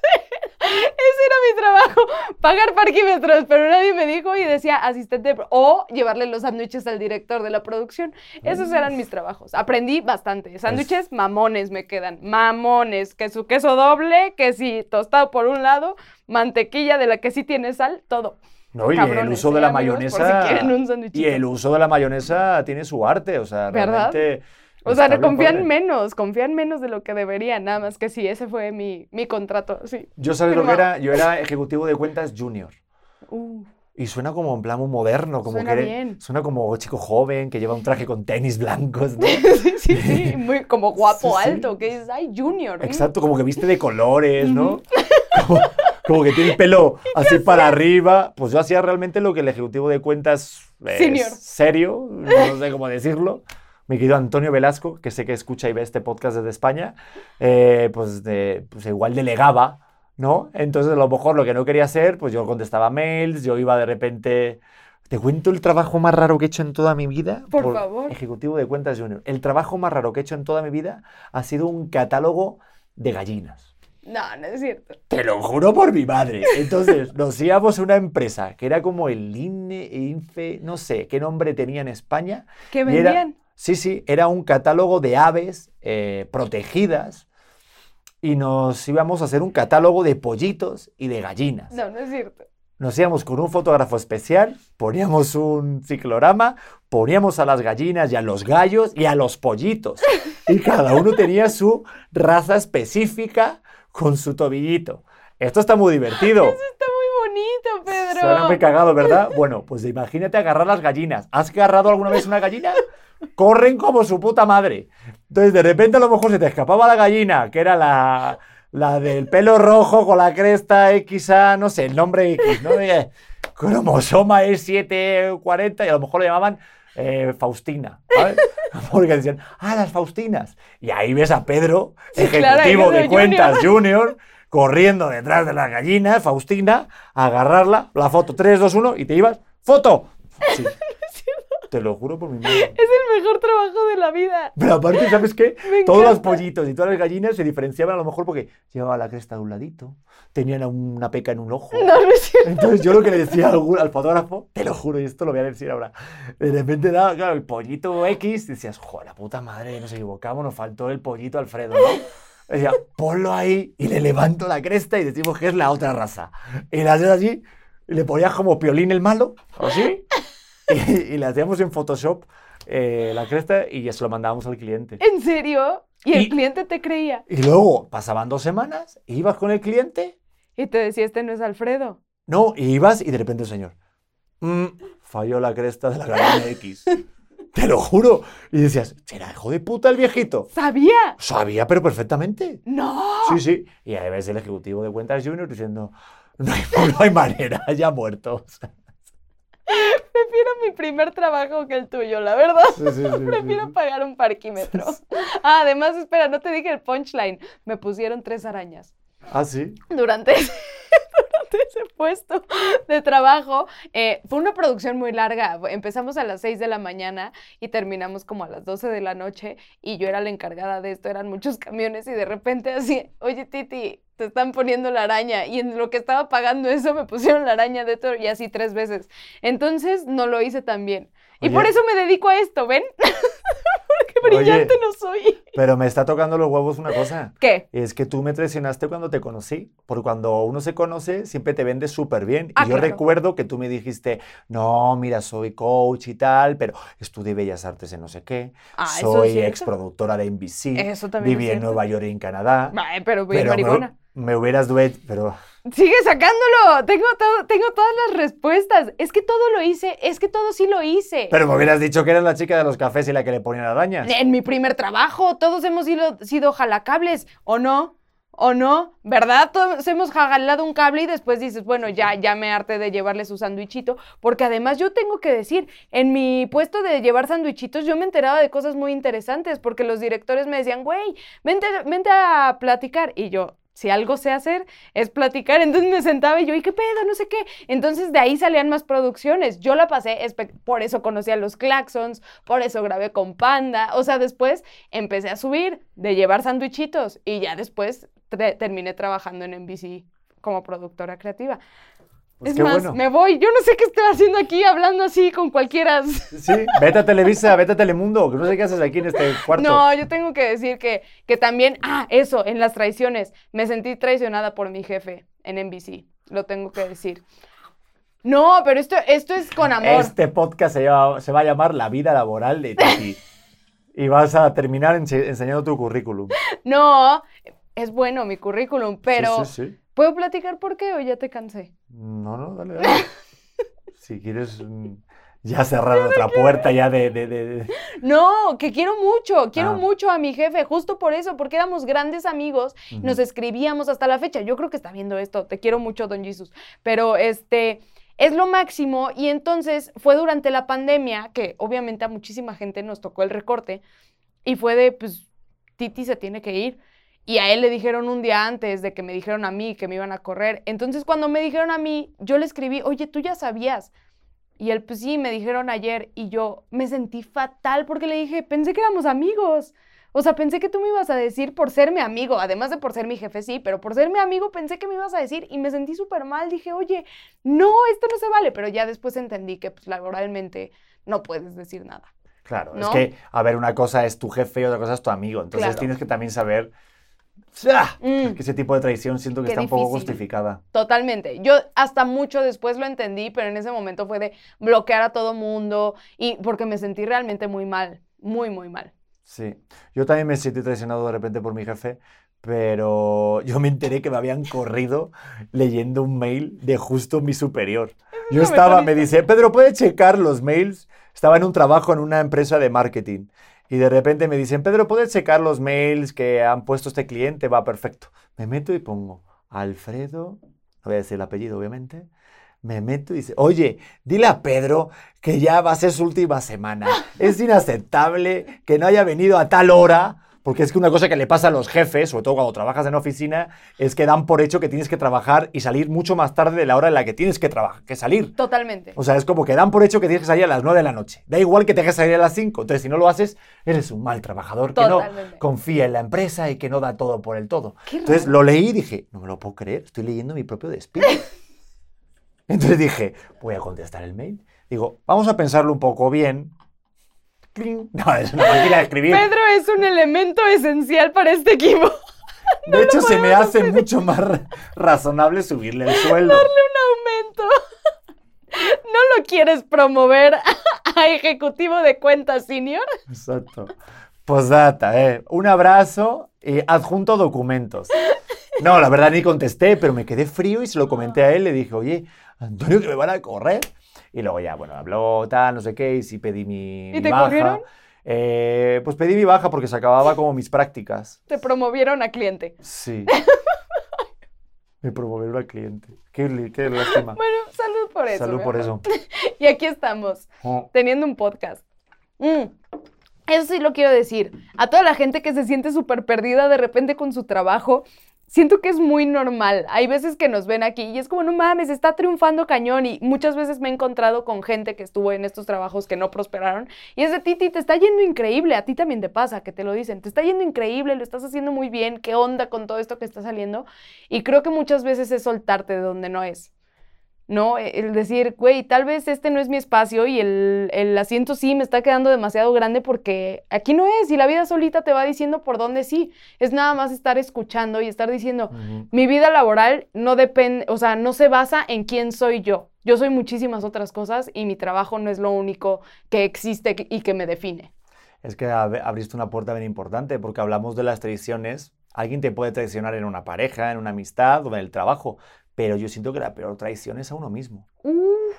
Ese era mi trabajo, pagar parquímetros, pero nadie me dijo y decía asistente o llevarle los sándwiches al director de la producción. Esos eran mis trabajos. Aprendí bastante. Sándwiches mamones me quedan, mamones, que su queso doble, que si tostado por un lado, mantequilla de la que sí tiene sal, todo. No, y el uso de ¿eh, la amigos? Si mayonesa. quieren un y el uso de la mayonesa tiene su arte, o sea, ¿Verdad? realmente. O sea, confían menos, confían menos de lo que deberían, nada más que sí, ese fue mi, mi contrato, sí. Yo sabes lo que era, yo era ejecutivo de cuentas junior. Uh, Y suena como en plan muy moderno, como Suena que bien. suena como chico joven que lleva un traje con tenis blancos, ¿no? sí, sí, sí, muy como guapo, Sí, sí. alto, que dices, ay, junior. mm". Exacto, como que viste de colores, ¿no? Como, como que tiene el pelo así para arriba. Pues yo hacía realmente lo que el ejecutivo de cuentas eh, Senior. serio, no sé cómo decirlo. Mi querido Antonio Velasco, que sé que escucha y ve este podcast desde España, eh, pues, de- pues igual delegaba, ¿no? Entonces a lo mejor lo que no quería hacer, pues yo contestaba mails, yo iba de repente... ¿Te cuento el trabajo más raro que he hecho en toda mi vida? Por favor. Ejecutivo de cuentas junior. El trabajo más raro que he hecho en toda mi vida ha sido un catálogo de gallinas. No, no es cierto. Te lo juro por mi madre. Entonces, nos íbamos a una empresa que era como el INE, INFE, no sé qué nombre tenía en España. ¿Qué vendían? Sí, sí, era un catálogo de aves eh, protegidas y nos íbamos a hacer un catálogo de pollitos y de gallinas. No, no es cierto. Nos íbamos con un fotógrafo especial, poníamos un ciclorama, poníamos a las gallinas y a los gallos y a los pollitos. Y cada uno tenía su raza específica con su tobillito. Esto está muy divertido. Está muy bonito, Pedro. Suena muy cagado, ¿verdad? Bueno, pues imagínate agarrar las gallinas. ¿Has agarrado alguna vez una gallina? Corren como su puta madre. Entonces, de repente a lo mejor se te escapaba la gallina, que era la, la del pelo rojo con la cresta XA, no sé, el nombre X, ¿no? Eh, Cromosoma E740 y a lo mejor lo llamaban eh, Faustina, ¿sabes? Porque decían, ah, las Faustinas. Y ahí ves a Pedro, Sí, claro, ejecutivo ves de cuentas junior, corriendo detrás de la gallina, Faustina, a agarrarla, la foto 3, 2, 1 y te ibas, ¡foto! Sí. Te lo juro por mi madre. Es el mejor trabajo de la vida. Pero aparte, ¿sabes qué? Me Todos los pollitos y todas las gallinas se diferenciaban a lo mejor porque llevaba la cresta de un ladito, tenían una peca en un ojo. No, no es cierto. Entonces yo lo que le decía al, al fotógrafo, te lo juro, y esto lo voy a decir ahora, de repente daba, claro, el pollito X, decías, joder, la puta madre, nos equivocamos, nos faltó el pollito Alfredo, ¿no? Decía, ponlo ahí y le levanto la cresta y decimos que es la otra raza. Y le haces así, y le ponías como piolín el malo, así, y, y le hacíamos en Photoshop eh, la cresta y ya se lo mandábamos al cliente. ¿En serio? Y el Y- cliente te creía. Y luego pasaban dos semanas, ibas con el cliente Y te decía, este no es Alfredo. No, y ibas y de repente el señor. "Mm, falló la cresta de la gallina X. Te lo juro. Y decías, ¿será hijo de puta el viejito? ¿Sabía? Sabía, pero perfectamente. No. Sí, sí. Y ahí ves el ejecutivo de cuentas junior diciendo, no hay, no hay manera, ya muerto. Primer trabajo que el tuyo, la verdad. Sí, sí, sí, sí, Prefiero pagar un parquímetro. Ah, además, espera, no te dije el punchline. Me pusieron tres arañas. Ah, sí. durante ese, durante ese puesto de trabajo. Eh, fue una producción muy larga. Empezamos a las 6 de la mañana y terminamos como a las 12 de la noche y yo era la encargada de esto. Eran muchos camiones y de repente así, oye Titi, te están poniendo la araña. Y en lo que estaba pagando eso me pusieron la araña dentro y así tres veces. Entonces no lo hice tan bien. Y Oye. por eso me dedico a esto, ¿ven? Porque brillante Oye. no soy. Pero me está tocando los huevos una cosa. ¿Qué? Es que tú me traicionaste cuando te conocí, porque cuando uno se conoce siempre te vende súper bien. Y Ah, yo claro. recuerdo que tú me dijiste, no, mira, soy coach y tal, pero estudié Bellas Artes en no sé qué, Ah, eso es soy cierto. ex productora de NBC, Eso también es viví en cierto. Nueva York y en Canadá. Ay, pero bien pero me- hubieras duet, pero Sigue sacándolo. Tengo, todo, tengo todas las respuestas. Es que todo lo hice. Es que todo sí lo hice. pero me hubieras dicho que eras la chica de los cafés y la que le ponían arañas. En mi primer trabajo, todos hemos sido, sido jalacables, ¿o no? ¿O no? ¿Verdad? Todos hemos jalado un cable y después dices, bueno, ya, ya me harté de llevarle su sándwichito. Porque además yo tengo que decir, en mi puesto de llevar sándwichitos, yo me enteraba de cosas muy interesantes porque los directores me decían, güey, vente, vente a platicar. Y yo, si algo sé hacer, es platicar. Entonces me sentaba y yo, ¿y qué pedo? No sé qué. Entonces de ahí salían más producciones. Yo la pasé, por eso conocí a los Claxons, por eso grabé con Panda. O sea, después empecé a subir de llevar sándwichitos y ya después terminé trabajando en NBC como productora creativa. Pues es qué más, bueno. me voy. Yo no sé qué estoy haciendo aquí hablando así con cualquiera. Sí, vete a Televisa, vete a Telemundo, que no sé qué haces aquí en este cuarto. No, yo tengo que decir que, que también, ah, eso, en las traiciones, me sentí traicionada por mi jefe en NBC, lo tengo que decir. No, pero esto, esto es con amor. Este podcast se, llama- se va a llamar La vida laboral de Titi. y vas a terminar ense- enseñando tu currículum. No, es bueno mi currículum, pero Sí, sí, sí. ¿puedo platicar por qué o ya te cansé? No, no, dale, dale. si quieres mm, ya cerrar otra puerta ya de... de- de- de- No, que quiero mucho, quiero Ah. mucho a mi jefe, justo por eso, porque éramos grandes amigos, nos Ujú. escribíamos hasta la fecha. Yo creo que está viendo esto, te quiero mucho, don Jesus. Pero este es lo máximo y entonces fue durante la pandemia que obviamente a muchísima gente nos tocó el recorte y fue de, pues, Titi se tiene que ir. Y a él le dijeron un día antes de que me dijeron a mí que me iban a correr. Entonces, cuando me dijeron a mí, yo le escribí, oye, tú ya sabías. Y él, pues sí, me dijeron ayer. Y yo me sentí fatal porque le dije, pensé que éramos amigos. O sea, pensé que tú me ibas a decir por ser mi amigo, además de por ser mi jefe, sí, pero por ser mi amigo pensé que me ibas a decir y me sentí súper mal. Dije, oye, no, esto no se vale, pero ya después entendí que pues, laboralmente no puedes decir nada. Claro, es que, a ver, una cosa es tu jefe y otra cosa es tu amigo. Entonces Claro. tienes que también saber. Mm. que ese tipo de traición siento que Qué está un poco difícil. justificada. Totalmente. Yo hasta mucho después lo entendí, pero en ese momento fue de bloquear a todo mundo y porque me sentí realmente muy mal, muy, muy mal. Sí, yo también me sentí traicionado de repente por mi jefe, pero yo me enteré que me habían corrido leyendo un mail de justo mi superior. Yo estaba, me dice, Pedro, ¿puedes checar los mails? Estaba en un trabajo en una empresa de marketing y de repente me dicen, Pedro, ¿puedes checar los mails que han puesto este cliente? Va perfecto. Me meto y pongo, Alfredo, no voy a decir el apellido obviamente, me meto y dice, oye, dile a Pedro que ya va a ser su última semana. Es inaceptable que no haya venido a tal hora, porque es que una cosa que le pasa a los jefes, sobre todo cuando trabajas en oficina, es que dan por hecho que tienes que trabajar y salir mucho más tarde de la hora en la que tienes que, trabajar, que salir. Totalmente. O sea, es como que dan por hecho que tienes que salir a las 9 de la noche. Da igual que te que salir a las 5. Entonces, si no lo haces, eres un mal trabajador que no Totalmente. confía en la empresa y que no da todo por el todo. Qué Entonces, raro. lo leí y dije, no me lo puedo creer, estoy leyendo mi propio despido. Entonces dije, voy a contestar el mail. Digo, vamos a pensarlo un poco bien. Cling. No, es una máquina de escribir. Pedro es un elemento esencial para este equipo. de hecho, se me hace mucho más ra- razonable subirle el sueldo. Un aumento. ¿No lo quieres promover a ejecutivo de cuentas senior? Exacto. Postdata, eh. Un abrazo y adjunto documentos. No, la verdad ni contesté, pero me quedé frío y se lo comenté a él. Le dije, oye, Antonio, que me van a correr. Y luego ya, bueno, habló tal, no sé qué, y sí pedí mi, ¿Y mi te baja. corrieron? Eh, pues pedí mi baja porque se acababa como mis prácticas. Te promovieron a cliente. Sí. Me promovieron al cliente. Qué, qué lástima. Bueno, salud por eso. Salud por eso. Y aquí estamos, Oh. teniendo un podcast. Mm, Eso sí lo quiero decir. A toda la gente que se siente súper perdida de repente con su trabajo, siento que es muy normal. Hay veces que nos ven aquí y es como, no mames, está triunfando cañón. Y muchas veces me he encontrado con gente que estuvo en estos trabajos que no prosperaron. Y es de Titi, te está yendo increíble. A ti también te pasa, que te lo dicen. Te está yendo increíble, lo estás haciendo muy bien. ¿Qué onda con todo esto que está saliendo? Y creo que muchas veces es soltarte de donde no es. ¿No? E- El decir, güey, tal vez este no es mi espacio y el, el asiento sí me está quedando demasiado grande porque aquí no es y la vida solita te va diciendo por dónde sí. Es nada más estar escuchando y estar diciendo, mi vida laboral no depende, o sea, no se basa en quién soy yo. Yo soy muchísimas otras cosas y mi trabajo no es lo único que existe y que me define. Es que ab- abriste una puerta bien importante porque hablamos de las traiciones. Alguien te puede traicionar en una pareja, en una amistad o en el trabajo, pero yo siento que la peor traición es a uno mismo. Uf,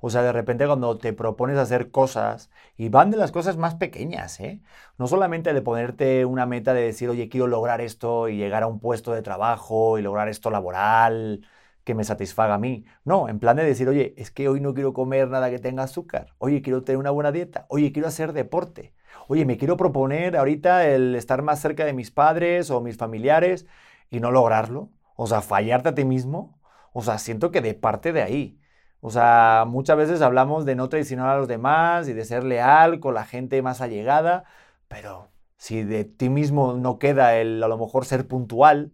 O sea, de repente cuando te propones hacer cosas, y van de las cosas más pequeñas, ¿eh? No solamente de ponerte una meta de decir, oye, quiero lograr esto y llegar a un puesto de trabajo y lograr esto laboral que me satisfaga a mí. No, en plan de decir, oye, es que hoy no quiero comer nada que tenga azúcar. Oye, quiero tener una buena dieta. Oye, quiero hacer deporte. Oye, me quiero proponer ahorita el estar más cerca de mis padres o mis familiares y no lograrlo. O sea, fallarte a ti mismo. O sea, siento que de parte de ahí. O sea, muchas veces hablamos de no traicionar a los demás y de ser leal con la gente más allegada, pero si de ti mismo no queda el a lo mejor ser puntual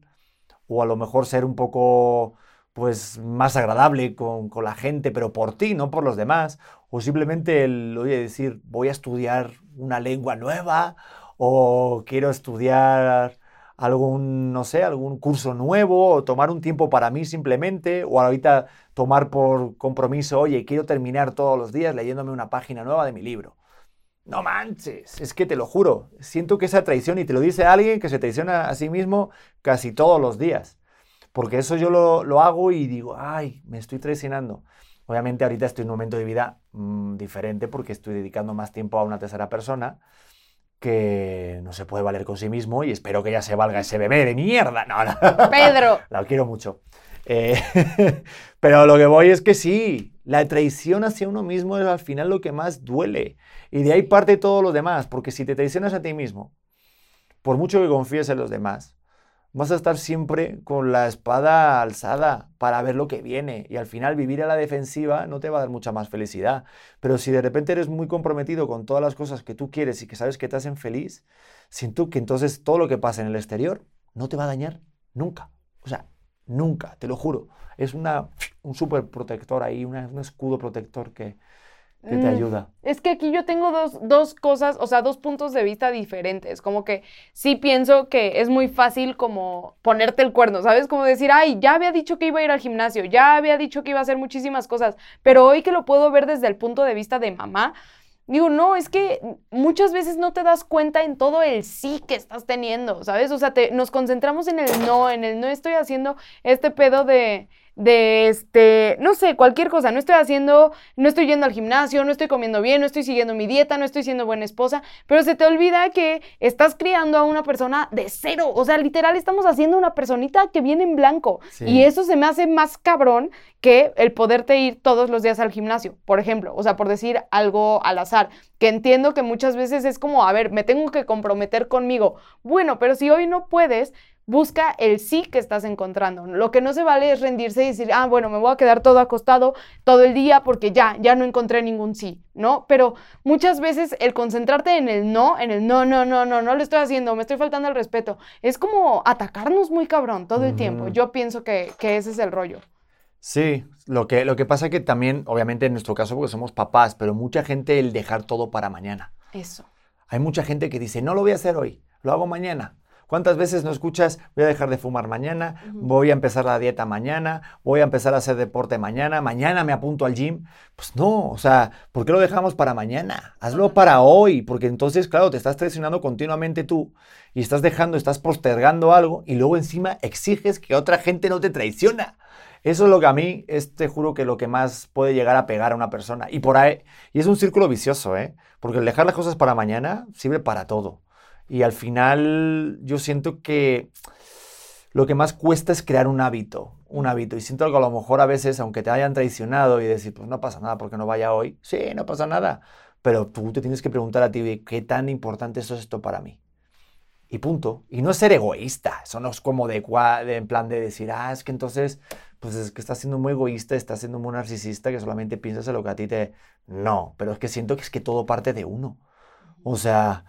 o a lo mejor ser un poco pues más agradable con, con la gente, pero por ti, no por los demás, o simplemente el, oye, decir, voy a estudiar una lengua nueva o quiero estudiar algún, no sé, algún curso nuevo, o tomar un tiempo para mí simplemente, o ahorita tomar por compromiso, oye, quiero terminar todos los días leyéndome una página nueva de mi libro. No manches, es que te lo juro, siento que esa traición, y te lo dice alguien que se traiciona a sí mismo casi todos los días, porque eso yo lo, lo hago y digo, ay, me estoy traicionando. Obviamente ahorita estoy en un momento de vida mm, diferente porque estoy dedicando más tiempo a una tercera persona que no se puede valer con sí mismo y espero que ya se valga ese bebé de mierda. No, no. Pedro. La quiero mucho. Eh, pero lo que voy es que sí, la traición hacia uno mismo es al final lo que más duele. Y de ahí parte todo lo demás, porque si te traicionas a ti mismo, por mucho que confíes en los demás, vas a estar siempre con la espada alzada para ver lo que viene y al final vivir a la defensiva no te va a dar mucha más felicidad. Pero si de repente eres muy comprometido con todas las cosas que tú quieres y que sabes que te hacen feliz, siento que entonces todo lo que pasa en el exterior no te va a dañar nunca. O sea, nunca, te lo juro. Es una, un super protector ahí, un escudo protector que, que te mm, ayuda. Es que aquí yo tengo dos, dos, cosas, o sea, dos puntos de vista diferentes. Como que sí pienso que es muy fácil como ponerte el cuerno, ¿sabes? Como decir, ay, ya había dicho que iba a ir al gimnasio, ya había dicho que iba a hacer muchísimas cosas, pero hoy que lo puedo ver desde el punto de vista de mamá, Digo, no, es que muchas veces no te das cuenta en todo el sí que estás teniendo, ¿sabes? O sea, te, nos concentramos en el no, en el no estoy haciendo este pedo de, de este, no sé, cualquier cosa, no estoy haciendo, no estoy yendo al gimnasio, no estoy comiendo bien, no estoy siguiendo mi dieta, no estoy siendo buena esposa, pero se te olvida que estás criando a una persona de cero, o sea, literal estamos haciendo una personita que viene en blanco. Y eso se me hace más cabrón que el poderte ir todos los días al gimnasio, por ejemplo, o sea, por decir algo al azar, que entiendo que muchas veces es como, a ver, me tengo que comprometer conmigo, bueno, pero si hoy no puedes, busca el sí que estás encontrando. Lo que no se vale es rendirse y decir, ah, bueno, me voy a quedar todo acostado todo el día porque ya, ya no encontré ningún sí, ¿no? Pero muchas veces el concentrarte en el no, en el no, no, no, no, no lo estoy haciendo, me estoy faltando el respeto, es como atacarnos muy cabrón todo el tiempo. Yo pienso que, que, ese es el rollo. Sí, lo que, lo que pasa que también, obviamente en nuestro caso, porque somos papás, pero mucha gente el dejar todo para mañana. Eso. Hay mucha gente que dice, no lo voy a hacer hoy, lo hago mañana. ¿Cuántas veces no escuchas, voy a dejar de fumar mañana, voy a empezar la dieta mañana, voy a empezar a hacer deporte mañana, mañana me apunto al gym? Pues no, o sea, ¿por qué lo dejamos para mañana? Hazlo para hoy, porque entonces, claro, te estás traicionando continuamente tú y estás dejando, estás postergando algo y luego encima exiges que otra gente no te traiciona. Eso es lo que a mí, es, te juro que lo que más puede llegar a pegar a una persona. Y por ahí, y es un círculo vicioso, ¿eh? Porque el dejar las cosas para mañana sirve para todo. Y al final yo siento que lo que más cuesta es crear un hábito, un hábito. Y siento que a lo mejor a veces, aunque te hayan traicionado y decir, pues no pasa nada porque no vaya hoy, sí, no pasa nada. Pero tú te tienes que preguntar a ti, ¿qué tan importante es esto para mí? Y punto. Y no es ser egoísta. Eso no es como de, de, en plan de decir, ah, es que entonces, pues es que estás siendo muy egoísta, estás siendo muy narcisista, que solamente piensas en lo que a ti te... No, pero es que siento que es que todo parte de uno. O sea,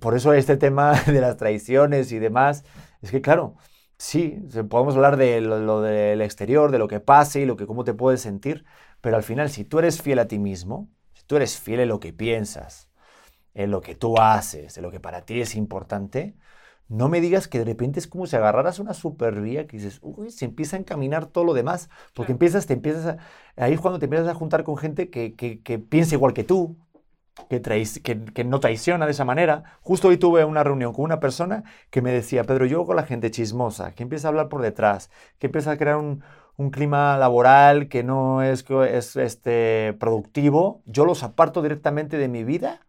por eso este tema de las traiciones y demás, es que claro, sí, podemos hablar de lo, del exterior, de lo que pase y lo que cómo te puedes sentir, pero al final si tú eres fiel a ti mismo, si tú eres fiel en lo que piensas, en lo que tú haces, en lo que para ti es importante, no me digas que de repente es como si agarraras una supervía que dices, uy, se empieza a encaminar todo lo demás, porque empiezas, te empiezas a, ahí es cuando te empiezas a juntar con gente que, que, que piensa igual que tú, que, no traiciona de esa manera. Justo hoy tuve una reunión con una persona que me decía, Pedro, yo con la gente chismosa, que empieza a hablar por detrás, que empieza a crear un, clima laboral que no es, es este, productivo, yo los aparto directamente de mi vida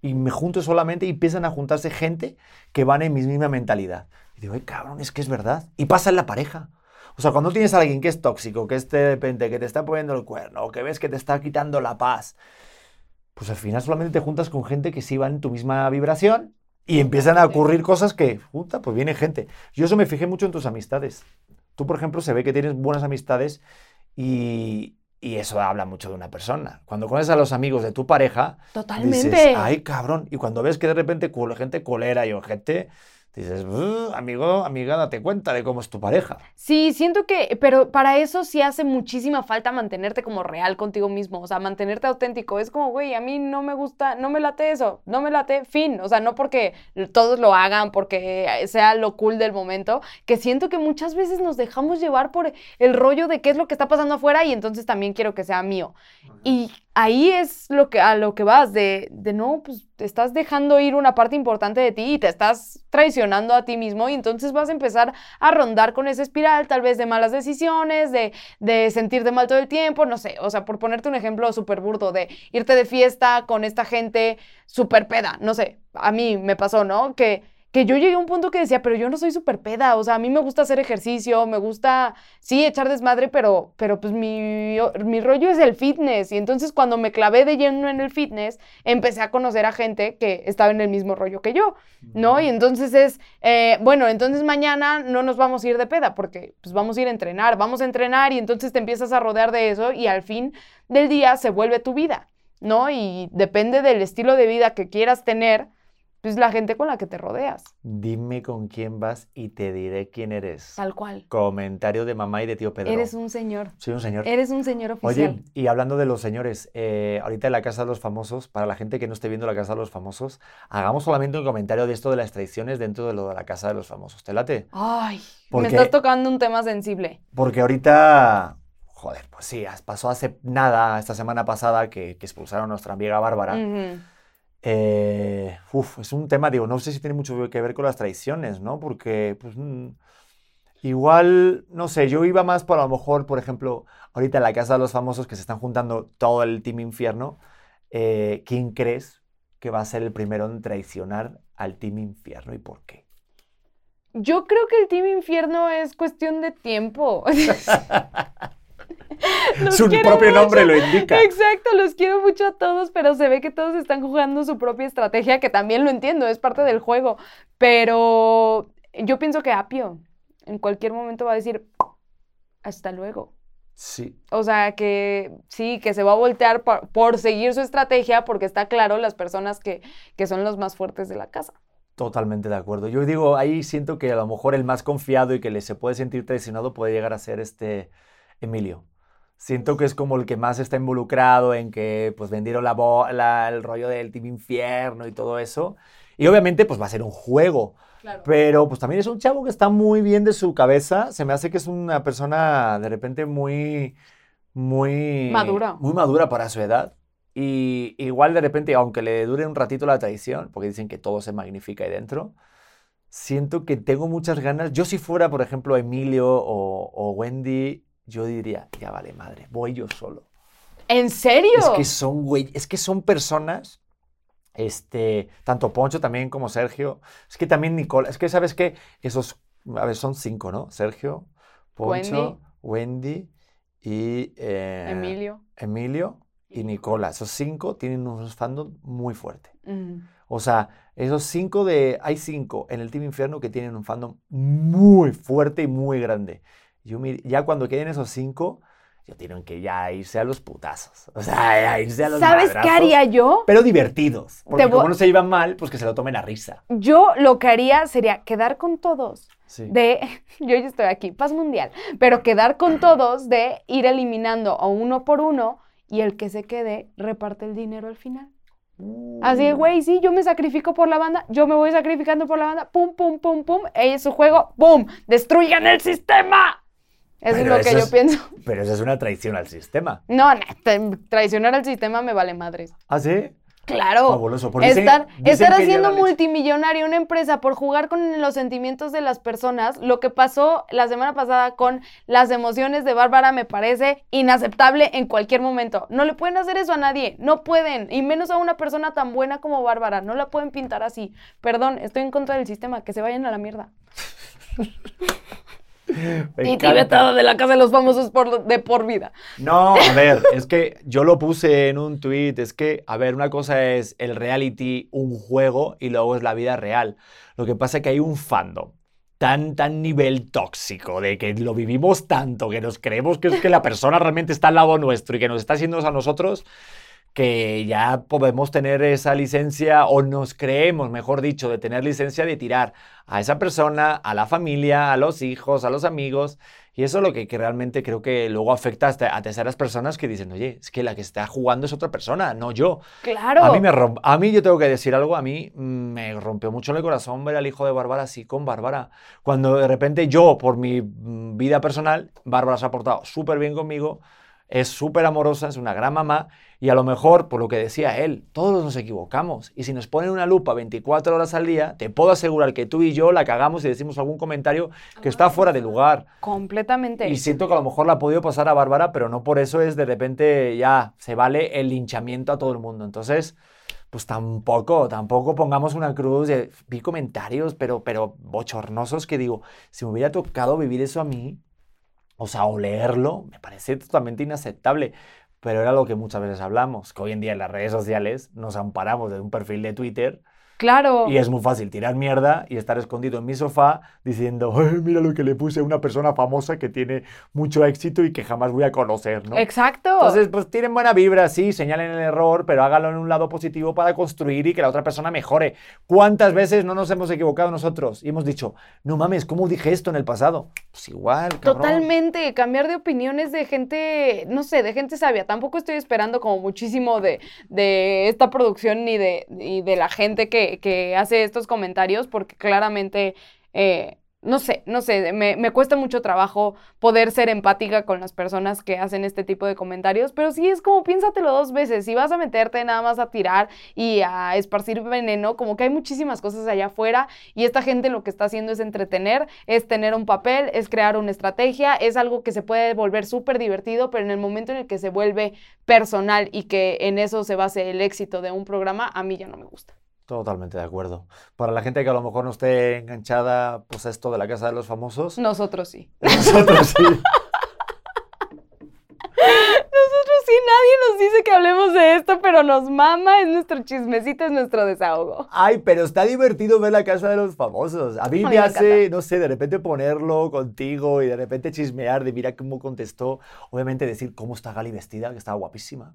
y me junto solamente y empiezan a juntarse gente que van en mi misma mentalidad. Y digo, ay cabrón, es que es verdad. Y pasa en la pareja. O sea, cuando tienes a alguien que es tóxico, que es de repente, que te está poniendo el cuerno, o que ves que te está quitando la paz, pues al final solamente te juntas con gente que sí va en tu misma vibración y empiezan a ocurrir cosas que, puta, pues viene gente. Yo eso me fijé mucho en tus amistades. Tú, por ejemplo, se ve que tienes buenas amistades y, eso habla mucho de una persona. Cuando conoces a los amigos de tu pareja, Totalmente. dices, ay, cabrón. Y cuando ves que de repente gente colera y gente dices, amigo, amiga, date cuenta de cómo es tu pareja. Sí, siento que, pero para eso sí hace muchísima falta mantenerte como real contigo mismo, o sea, mantenerte auténtico. Es como, güey, a mí no me gusta, no me late eso, no me late, fin. O sea, no porque todos lo hagan, porque sea lo cool del momento, que siento que muchas veces nos dejamos llevar por el rollo de qué es lo que está pasando afuera y entonces también quiero que sea mío. Y ahí es lo que, a lo que vas, de, de no, pues te estás dejando ir una parte importante de ti y te estás traicionando a ti mismo y entonces vas a empezar a rondar con esa espiral tal vez de malas decisiones, de, de sentirte mal todo el tiempo, no sé, o sea, por ponerte un ejemplo súper burdo, de irte de fiesta con esta gente súper peda, no sé, a mí me pasó, ¿no? Que que yo llegué a un punto que decía, pero yo no soy súper peda, o sea, a mí me gusta hacer ejercicio, me gusta, sí, echar desmadre, pero, pero pues mi, mi rollo es el fitness. Y entonces cuando me clavé de lleno en el fitness, empecé a conocer a gente que estaba en el mismo rollo que yo, ¿no? Y entonces es, eh, bueno, entonces mañana no nos vamos a ir de peda, porque pues vamos a ir a entrenar, vamos a entrenar y entonces te empiezas a rodear de eso y al fin del día se vuelve tu vida, ¿no? Y depende del estilo de vida que quieras tener pues la gente con la que te rodeas. Dime con quién vas y te diré quién eres. Tal cual. Comentario de mamá y de tío Pedro. Eres un señor. Soy un señor. Eres un señor oficial. Oye, y hablando de los señores, eh, ahorita en la Casa de los Famosos, para la gente que no esté viendo la Casa de los Famosos, hagamos solamente un comentario de esto de las traiciones dentro de lo de la Casa de los Famosos. ¿Te late? Ay, me estás tocando un tema sensible. Porque ahorita, joder, pues sí, pasó hace nada, esta semana pasada, que, expulsaron a nuestra amiga Bárbara. Eh, uf, es un tema, digo, no sé si tiene mucho que ver con las traiciones, ¿no? Porque, pues, mm, igual, no sé, yo iba más por a lo mejor, por ejemplo, ahorita en la Casa de los Famosos que se están juntando todo el Team Infierno, eh, ¿quién crees que va a ser el primero en traicionar al Team Infierno y por qué? Yo creo que el Team Infierno es cuestión de tiempo. su propio nombre lo indica. Exacto, los quiero mucho a todos, pero se ve que todos están jugando su propia estrategia, que también lo entiendo, es parte del juego. Pero yo pienso que Apio en cualquier momento va a decir, hasta luego. Sí. O sea, que sí, que se va a voltear por, seguir su estrategia porque está claro las personas que, que son los más fuertes de la casa. Totalmente de acuerdo. Yo digo, ahí siento que a lo mejor el más confiado y que le se puede sentir traicionado puede llegar a ser este Emilio siento que es como el que más está involucrado en que pues vendieron la, el rollo del Team Infierno y todo eso. Y obviamente pues va a ser un juego. Pero pues también es un chavo que está muy bien de su cabeza. Se me hace que es una persona de repente muy, muy... Madura. Muy madura para su edad. Y igual de repente, aunque le dure un ratito la traición, porque dicen que todo se magnifica ahí dentro, siento que tengo muchas ganas. Yo si fuera, por ejemplo, Emilio o, o Wendy, yo diría, ya vale madre, voy yo solo. ¿En serio? Es que son, güey, es que son personas, este, tanto Poncho también como Sergio, es que también Nicola, es que sabes que esos, a ver, son cinco, ¿no? Sergio, Poncho, Wendy, y... Eh, Emilio. Emilio y Nicola. Esos cinco tienen un fandom muy fuerte. O sea, esos cinco de... Hay cinco en el Team Infierno que tienen un fandom muy fuerte y muy grande. Yo, ya cuando queden esos cinco, ya tienen que ya irse a los putazos. O sea, irse a los ¿Sabes qué haría yo? Pero divertidos. Porque como no se llevan mal, pues que se lo tomen a risa. Yo lo que haría sería quedar con todos. De, yo ya estoy aquí, paz mundial, pero quedar con todos de ir eliminando a uno por uno y el que se quede reparte el dinero al final. Así de, güey, sí, yo me sacrifico por la banda, yo me voy sacrificando por la banda, pum, pum, pum, pum, es su juego, pum, destruyan el sistema. Eso es lo que yo pienso. Pero eso es una traición al sistema. No, no, traicionar al sistema me vale madres. ¿Ah, sí? Claro. Fabuloso. estar, estar haciendo multimillonario una empresa por jugar con los sentimientos de las personas, lo que pasó la semana pasada con las emociones de Bárbara me parece inaceptable en cualquier momento. No le pueden hacer eso a nadie, no pueden, y menos a una persona tan buena como Bárbara, no la pueden pintar así. Perdón, estoy en contra del sistema, que se vayan a la mierda. y vetado de la casa de los famosos por, de por vida. No, a ver, es que yo lo puse en un tweet, es que, a ver, una cosa es el reality, un juego, y luego es la vida real. Lo que pasa es que hay un fandom tan, tan nivel tóxico, de que lo vivimos tanto, que nos creemos que es que la persona realmente está al lado nuestro y que nos está haciendo a nosotros, que ya podemos tener esa licencia o nos creemos, mejor dicho, de tener licencia de tirar a esa persona, a la familia, a los hijos, a los amigos. Y eso es lo que, realmente creo que luego afecta hasta a terceras personas que dicen, oye, es que la que está jugando es otra persona, no yo. Claro. A mí, me a mí yo tengo que decir algo, a mí me rompió mucho el corazón ver al hijo de Bárbara así con Bárbara. Cuando de repente yo, por mi mm, vida personal, Bárbara se ha portado súper bien conmigo es súper amorosa, es una gran mamá y a lo mejor, por lo que decía él, todos nos equivocamos. Y si nos ponen una lupa 24 horas al día, te puedo asegurar que tú y yo la cagamos y decimos algún comentario que está fuera de lugar. Completamente. Y siento que a lo mejor la ha podido pasar a Bárbara, pero no por eso es de repente ya se vale el linchamiento a todo el mundo. Entonces, pues tampoco, tampoco pongamos una cruz. de- vi comentarios, pero, pero bochornosos que digo, si me hubiera tocado vivir eso a mí, o sea, o leerlo, me parece totalmente inaceptable. Pero era lo que muchas veces hablamos, que hoy en día en las redes sociales nos amparamos de un perfil de Twitter Claro. y es muy fácil tirar mierda y estar escondido en mi sofá diciendo, "Ay, mira lo que le puse a una persona famosa que tiene mucho éxito y que jamás voy a conocer, ¿no? Exacto. Entonces, pues tienen buena vibra, sí, señalen el error, pero háganlo en un lado positivo para construir y que la otra persona mejore. ¿Cuántas veces no nos hemos equivocado nosotros y hemos dicho, no mames, ¿cómo dije esto en el pasado? Pues igual, cabrón. Totalmente, cambiar de opiniones de gente, no sé, de gente sabia. Tampoco estoy esperando como muchísimo de, de esta producción ni de, y de la gente que, que hace estos comentarios, porque claramente, eh, no sé, no sé, me, me cuesta mucho trabajo poder ser empática con las personas que hacen este tipo de comentarios, pero sí es como piénsatelo dos veces. Si vas a meterte nada más a tirar y a esparcir veneno, como que hay muchísimas cosas allá afuera y esta gente lo que está haciendo es entretener, es tener un papel, es crear una estrategia, es algo que se puede volver súper divertido, pero en el momento en el que se vuelve personal y que en eso se base el éxito de un programa, a mí ya no me gusta. Totalmente de acuerdo. Para la gente que a lo mejor no esté enganchada, pues esto de la casa de los famosos, Nosotros sí. nosotros sí. Nosotros sí, nadie nos dice que hablemos de esto, pero nos mama, es nuestro chismecito, es nuestro desahogo. Ay, pero está divertido ver la casa de los famosos. A mí A me mí me hace, no sé, de repente ponerlo contigo y de repente chismear de mira cómo contestó. Obviamente decir cómo está Gali vestida, que estaba guapísima.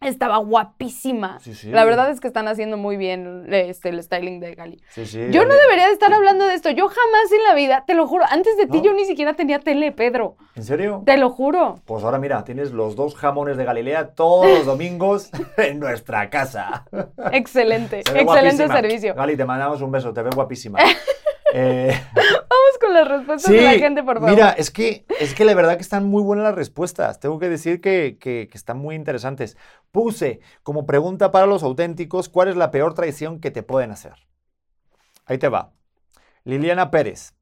Estaba guapísima. Sí, sí. La verdad es que están haciendo muy bien este, el styling de Gali. Sí, sí. Yo no debería de estar hablando de esto. Yo jamás en la vida, te lo juro, antes de ti ¿No? yo ni siquiera tenía tele, Pedro. ¿En serio? Te lo juro. Pues ahora mira, tienes los dos jamones de Galilea todos los domingos en nuestra casa. Excelente, excelente guapísima. servicio. Gali, te mandamos un beso, te ves guapísima. Eh, Vamos con las respuestas de la gente, por favor. Mira, es que, es que la verdad que están muy buenas las respuestas. Tengo que decir que, que- que están muy interesantes. Puse como pregunta para los auténticos, ¿cuál es la peor traición que te pueden hacer? Ahí te va. Liliana Pérez.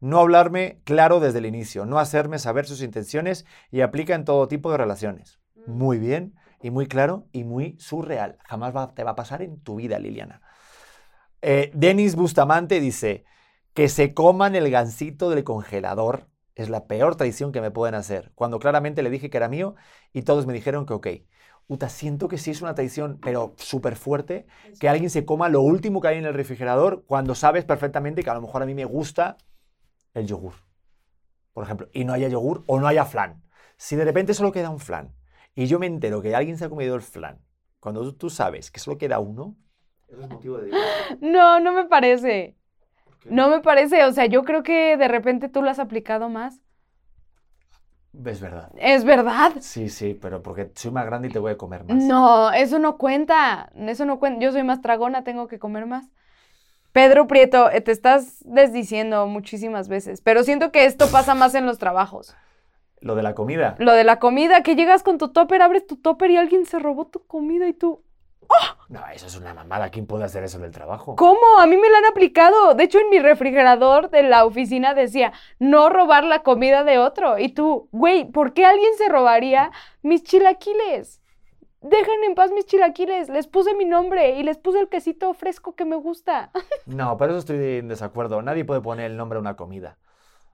No hablarme claro desde el inicio, no hacerme saber sus intenciones y aplica en todo tipo de relaciones. Muy bien y muy claro y muy surreal. Jamás va- te va a pasar en tu vida, Liliana. Eh, Denis Bustamante dice, que se coman el gansito del congelador es la peor traición que me pueden hacer. Cuando claramente le dije que era mío y todos me dijeron que ok. Uta, siento que sí es una traición, pero súper fuerte, que alguien se coma lo último que hay en el refrigerador cuando sabes perfectamente que a lo mejor a mí me gusta el yogur, por ejemplo, y no haya yogur o no haya flan. Si de repente solo queda un flan y yo me entero que alguien se ha comido el flan, cuando tú, tú sabes que solo queda uno, eso es motivo de. No, no me parece. No me parece. O sea, yo creo que de repente tú lo has aplicado más. Es verdad. ¿Es verdad? Sí, sí, pero porque soy más grande y te voy a comer más. No, eso no cuenta. Eso no cuenta. Yo soy más tragona, tengo que comer más. Pedro Prieto, eh, te estás desdiciendo muchísimas veces, pero siento que esto pasa más en los trabajos. Lo de la comida. Lo de la comida, que llegas con tu topper, abres tu topper y alguien se robó tu comida y tú, No, eso es una mamada. ¿Quién puede hacer eso en el trabajo? ¿cómo? A mí me lo han aplicado. De hecho, en mi refrigerador de la oficina decía, no robar la comida de otro. Y tú, güey, ¿por qué alguien se robaría mis chilaquiles? Dejen en paz mis chilaquiles. Les puse mi nombre y les puse el quesito fresco que me gusta. No, pero eso estoy en desacuerdo. Nadie puede poner el nombre a una comida.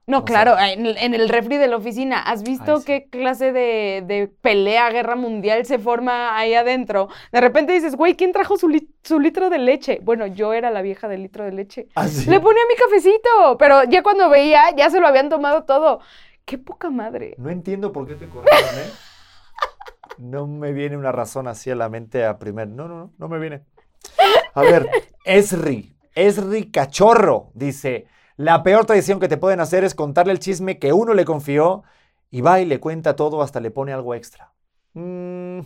No, O claro, sea- en, el- en el refri de la oficina. ¿Has visto Ay, sí. qué clase de, de pelea, guerra mundial se forma ahí adentro? De repente dices, güey, ¿quién trajo su, lit- su litro de leche? Bueno, yo era la vieja del litro de leche. Así. Le ponía mi cafecito, pero ya cuando veía, ya se lo habían tomado todo. ¡Qué poca madre! No entiendo por qué te corrieron, ¿eh? No me viene una razón así a la mente a primer. No, no, no, no me viene. A ver, Esri, Esri Cachorro dice: La peor traición que te pueden hacer es contarle el chisme que uno le confió y va y le cuenta todo, hasta le pone algo extra. Mm,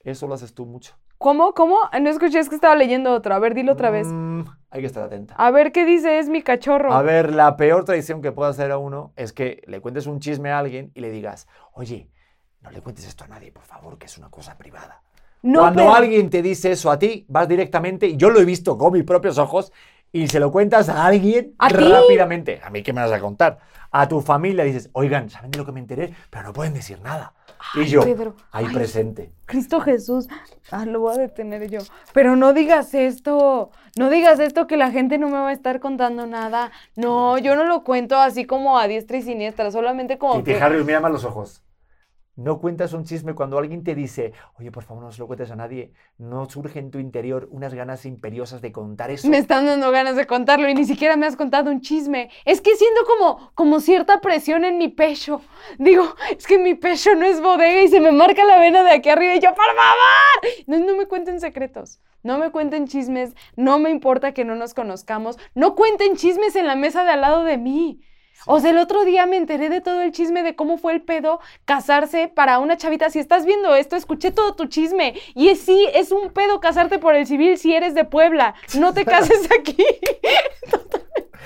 eso lo haces tú mucho. ¿Cómo? ¿Cómo? No escuché, es que estaba leyendo otro. A ver, dilo otra vez. Mm, hay que estar atenta. A ver, ¿qué dice? Es mi cachorro. A ver, la peor traición que puede hacer a uno es que le cuentes un chisme a alguien y le digas, oye, no le cuentes esto a nadie, por favor, que es una cosa privada. no, Cuando pero- alguien te dice eso a ti, vas directamente, y yo lo he visto con mis propios ojos, y se lo cuentas a alguien rápidamente. A mí, ¿qué me vas a contar? A tu familia dices, oigan, ¿saben de lo que me enteré? Pero no pueden decir nada. Y yo, Pedro, ahí ay, presente. Cristo Jesús, ah, lo voy a detener yo. Pero no digas esto, no digas esto que la gente no me va a estar contando nada. No, yo no lo cuento así como a diestra y siniestra, solamente como Kitty que... Harris, mírame a los ojos. No cuentas un chisme cuando alguien te dice, oye, por favor, no se lo cuentes a nadie. No surge en tu interior unas ganas imperiosas de contar eso. Me están dando ganas de contarlo y ni siquiera me has contado un chisme. Es que siento como, como cierta presión en mi pecho. Digo, es que mi pecho no es bodega y se me marca la vena de aquí arriba y yo, por favor. No, no me cuenten secretos. No me cuenten chismes. No me importa que no nos conozcamos. No cuenten chismes en la mesa de al lado de mí. O sea, el otro día me enteré de todo el chisme de cómo fue el pedo casarse para una chavita. Si estás viendo esto, escuché todo tu chisme. Y es, sí, es un pedo casarte por el civil si eres de Puebla. No te cases aquí.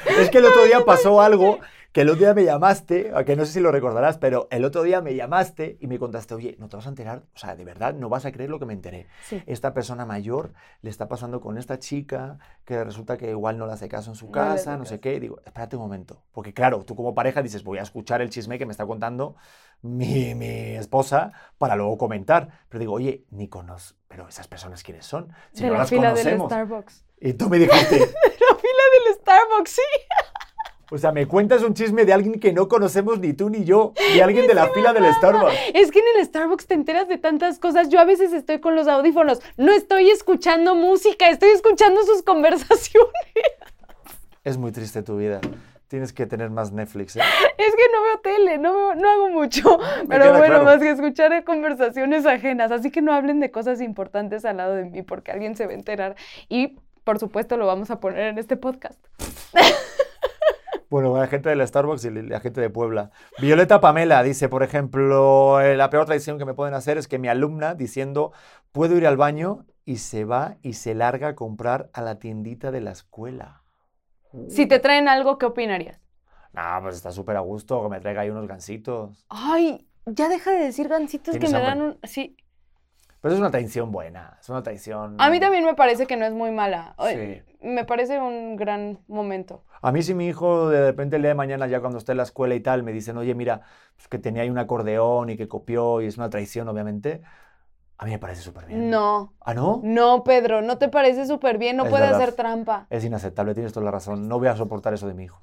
Es que el otro día pasó algo que el otro día me llamaste, que no sé si lo recordarás, pero el otro día me llamaste y me contaste, oye, no te vas a enterar, o sea, de verdad no vas a creer lo que me enteré. Sí. Esta persona mayor le está pasando con esta chica que resulta que igual no le hace caso en su No casa, no sé qué. Y digo, espérate un momento, porque claro, tú como pareja dices, voy a escuchar el chisme que me está contando mi, mi esposa para luego comentar. Pero digo, oye, ni conozco, pero esas personas quiénes son, si de no la las fila del conocemos. Starbucks. Y tú me dijiste, De la fila del Starbucks, sí. O sea, me cuentas un chisme de alguien que no conocemos ni tú ni yo, de alguien de la fila del Starbucks. Es que en el Starbucks te enteras de tantas cosas. Yo a veces estoy con los audífonos. No estoy escuchando música, estoy escuchando sus conversaciones. Es muy triste tu vida. Tienes que tener más Netflix, ¿eh? Es que no veo tele, no, veo- no hago mucho. Pero bueno, claro. más que escuchar conversaciones ajenas. Así que no hablen de cosas importantes al lado de mí porque alguien se va a enterar. Y por supuesto lo vamos a poner en este podcast. Bueno, la gente del Starbucks y la gente de Puebla. Violeta Pamela dice, por ejemplo, eh, la peor traición que me pueden hacer es que mi alumna diciendo, puedo ir al baño y se va y se larga a comprar a la tiendita de la escuela. Si te traen algo, ¿qué opinarías? No, pues está súper a gusto que me traiga ahí unos gansitos. Ay, ya deja de decir gancitos que ¿Tienes me dan un... Sí, Pero es una traición buena, es una traición... a mí también me parece que no es muy mala. Sí. Me parece un gran momento. A mí si mi hijo de repente el día de mañana ya cuando esté en la escuela y tal me dicen, oye, mira, pues que tenía ahí un acordeón y que copió y es una traición, obviamente, a mí me parece súper bien. No, ¿Ah, no? no, Pedro, no te parece súper bien, no Es puede verdad. hacer trampa. Es inaceptable, tienes toda la razón. No voy a soportar eso de mi hijo.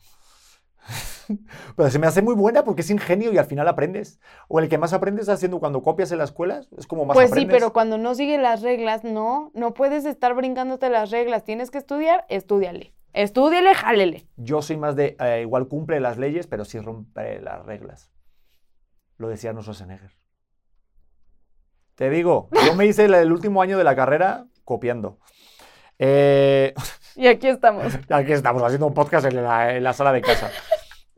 Pero se me hace muy buena porque es ingenio y al final aprendes. O el que más aprendes haciendo cuando copias en las escuelas, es como más Pues sí, aprendes. pero cuando no sigue las reglas, no, no puedes estar brincándote las reglas. Tienes que estudiar, estúdiale. Estúdiale, jálele. Yo soy más de, eh, igual cumple las leyes, pero sí rompe las reglas. Lo decía Arnold Schwarzenegger. Te digo, yo me hice el, el último año de la carrera copiando. Eh, Y aquí estamos. Aquí estamos haciendo un podcast en la, en la sala de casa.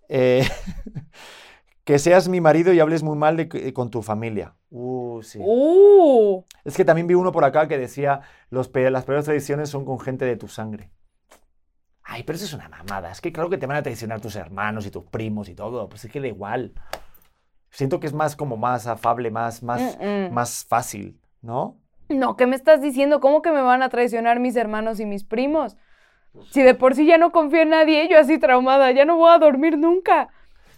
Eh, que seas mi marido y hables muy mal de, con tu familia. Uh, sí. Uh, Es que también vi uno por acá que decía, Los pe- las peores tradiciones son con gente de tu sangre. Ay, pero eso es una mamada. Es que claro que te van a traicionar tus hermanos y tus primos y todo. Pues es que da igual. Siento que es más como más afable, más, más, más fácil, ¿no? no, ¿qué me estás diciendo? ¿Cómo que me van a traicionar mis hermanos y mis primos? Si de por sí ya no confío en nadie, yo así traumada, ya no voy a dormir nunca.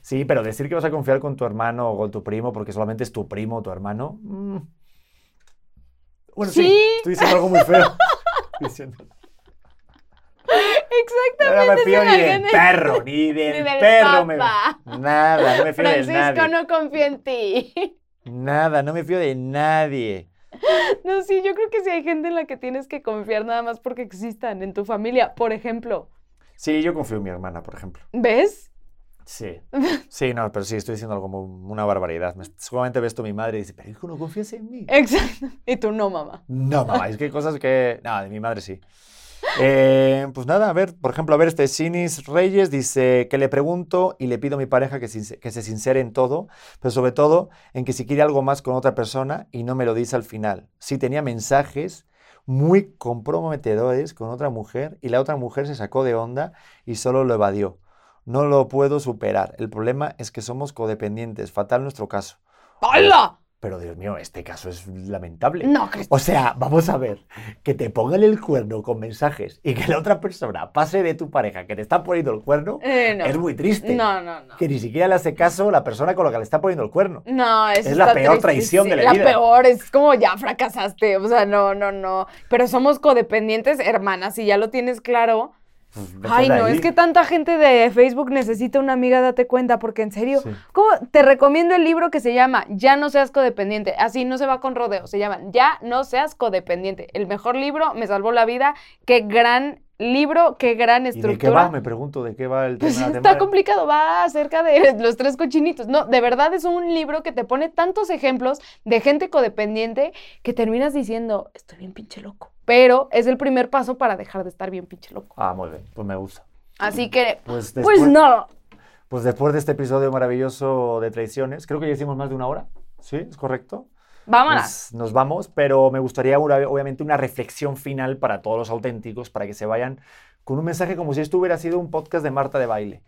Sí, pero decir que vas a confiar con tu hermano o con tu primo porque solamente es tu primo o tu hermano. mm. Bueno, sí. Sí. estoy diciendo algo muy feo. Diciendo- Exactamente. No me fío ni del perro, ni del, del perro. me-. Nada, no me fío de Francisco, nadie. no confío en ti. Nada, no me fío de nadie. No, sí, yo creo que sí hay gente en la que tienes que confiar nada más porque existan en tu familia. Por ejemplo, Sí, yo confío en mi hermana, por ejemplo. ¿ves? Sí. Sí, no, pero sí, estoy diciendo algo como una barbaridad. Me- seguramente ves tú a mi madre y dice, pero hijo, no confías en mí. Exacto. Y tú no, mamá. No, mamá, es que hay cosas que. No, de mi madre sí. Eh, pues nada, a ver, por ejemplo, a ver, este Sinis Reyes dice que le pregunto y le pido a mi pareja que, since- que se sincere en todo, pero sobre todo en que si quiere algo más con otra persona y no me lo dice al final. Sí tenía mensajes muy comprometedores con otra mujer y la otra mujer se sacó de onda y solo lo evadió. No lo puedo superar. El problema es que somos codependientes. Fatal nuestro caso. ¡Hala! Pero Dios mío, este caso es lamentable. No, Cristian. O sea, vamos a ver, que te pongan el cuerno con mensajes y que la otra persona pase de tu pareja que te está poniendo el cuerno, Eh, no. es muy triste. No, no, no. Que ni siquiera le hace caso la persona con la que le está poniendo el cuerno. No, eso Es la peor traición de la La vida. peor, es como ya fracasaste. O sea, no, no, no. Pero somos codependientes, hermanas, y ya lo tienes claro. Pues, Ay, no, ahí. es que tanta gente de Facebook necesita una amiga, date cuenta, porque en serio, Sí. ¿cómo? Te recomiendo el libro que se llama Ya no seas codependiente. Así no se va con rodeo, se llama Ya no seas codependiente. El mejor libro, me salvó la vida. Qué gran libro, qué gran ¿Y estructura. de qué va? Me pregunto, ¿de qué va el tema? Pues está tema? complicado, va acerca de los tres cochinitos. No, de verdad es un libro que te pone tantos ejemplos de gente codependiente que terminas diciendo, estoy bien pinche loco. Pero es el primer paso para dejar de estar bien pinche loco. Ah, muy bien, pues me gusta. Así que, Pues, pues no. pues después de este episodio maravilloso de traiciones, creo que ya hicimos más de una hora, ¿sí? ¿Es correcto? Vámonos. Pues nos vamos, pero me gustaría una- obviamente una reflexión final para todos los auténticos, para que se vayan con un mensaje como si esto hubiera sido un podcast de Marta de baile.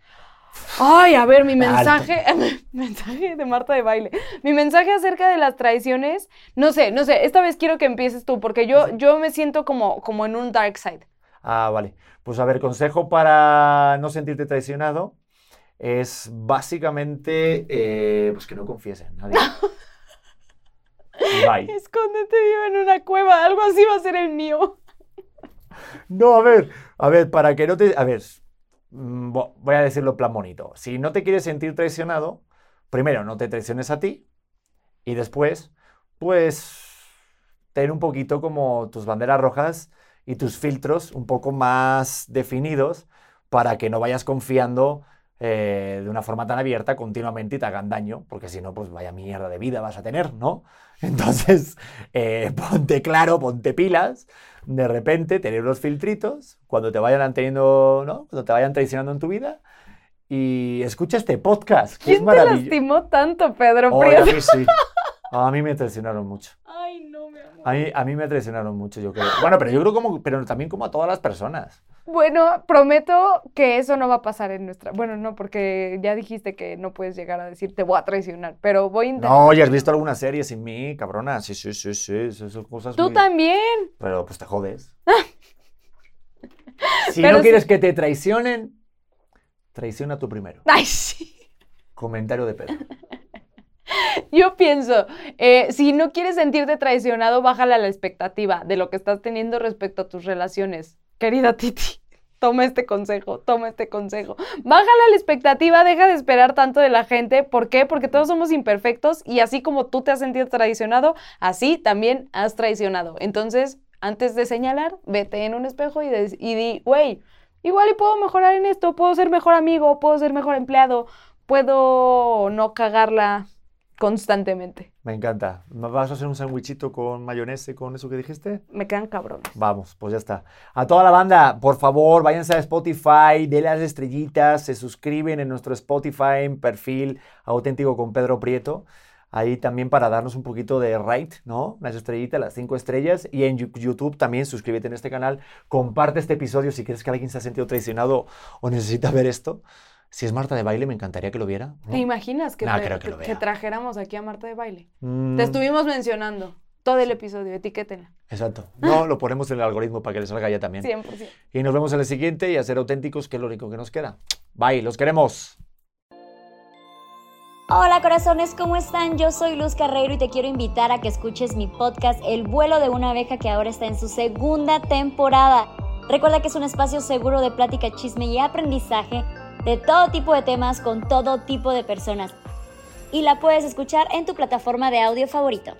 Ay, a ver, mi mensaje, mensaje de Marta de baile. Mi mensaje acerca de las traiciones, no sé, no sé, esta vez quiero que empieces tú, porque yo, yo me siento como, como en un dark side. Ah, vale. Pues a ver, consejo para no sentirte traicionado es básicamente eh, pues que no confíes en nadie. Bye. Escóndete, vive en una cueva, algo así va a ser el mío. No, a ver, a ver, para que no te... A ver, voy a decirlo plan bonito. Si no te quieres sentir traicionado, primero no te traiciones a ti y después, pues, ten un poquito como tus banderas rojas y tus filtros un poco más definidos para que no vayas confiando eh, de una forma tan abierta continuamente y te hagan daño, porque si no, pues vaya mierda de vida vas a tener, ¿no? Entonces, eh, ponte claro, ponte pilas, de repente tener unos filtritos cuando te vayan teniendo, ¿no? Cuando te vayan traicionando en tu vida y escucha este podcast, que es ¿Quién te maravilloso. lastimó tanto, Pedro Ay, a mí sí. A mí me traicionaron mucho. Ay, no, mi amor. A mí, a mí me traicionaron mucho, yo creo. Bueno, pero yo creo como, pero también como a todas las personas. Bueno, prometo que eso no va a pasar en nuestra. Bueno, no, porque ya dijiste que no puedes llegar a decir te voy a traicionar, pero voy a intentar. No, ya has visto alguna serie sin mí, cabrona. Sí, sí, sí, sí. Esas son cosas Tú muy- también. Pero pues te jodes. si Pero no sí- quieres que te traicionen, traiciona tú primero. Ay, sí. Comentario de Pedro. Yo pienso, eh, si no quieres sentirte traicionado, bájale a la expectativa de lo que estás teniendo respecto a tus relaciones. Querida Titi, toma este consejo, toma este consejo. Bájale a la expectativa, deja de esperar tanto de la gente. ¿Por qué? Porque todos somos imperfectos y así como tú te has sentido traicionado, así también has traicionado. Entonces, antes de señalar, vete en un espejo y di, güey, igual y puedo mejorar en esto, puedo ser mejor amigo, puedo ser mejor empleado, puedo no cagarla constantemente. Me encanta. ¿Vas a hacer un sandwichito con mayonesa con eso que dijiste? Me quedan cabrones. Vamos, pues ya está. A toda la banda, por favor, váyanse a Spotify, denle las estrellitas, se suscriben en nuestro Spotify, en perfil auténtico con Pedro Prieto. Ahí también para darnos un poquito de rate, ¿no? Las estrellitas, las cinco estrellas. Y en YouTube también suscríbete en este canal. Comparte este episodio si crees que alguien se ha sentido traicionado o necesita ver esto. Si es Marta de baile, me encantaría que lo viera. ¿no? ¿Te imaginas que, No, te- creo que lo que vea. trajéramos aquí a Marta de baile? Mm, Te estuvimos mencionando todo el episodio, etiquétenla. Exacto. No, lo ponemos en el algoritmo para que le salga ya también. 100%. Y nos vemos en el siguiente y a ser auténticos, que es lo único que nos queda. Bye, los queremos. Hola corazones, ¿cómo están? Yo soy Luz Carreiro y te quiero invitar a que escuches mi podcast El vuelo de una abeja que ahora está en su segunda temporada. Recuerda que es un espacio seguro de plática, chisme y aprendizaje de todo tipo de temas con todo tipo de personas. Y la puedes escuchar en tu plataforma de audio favorito.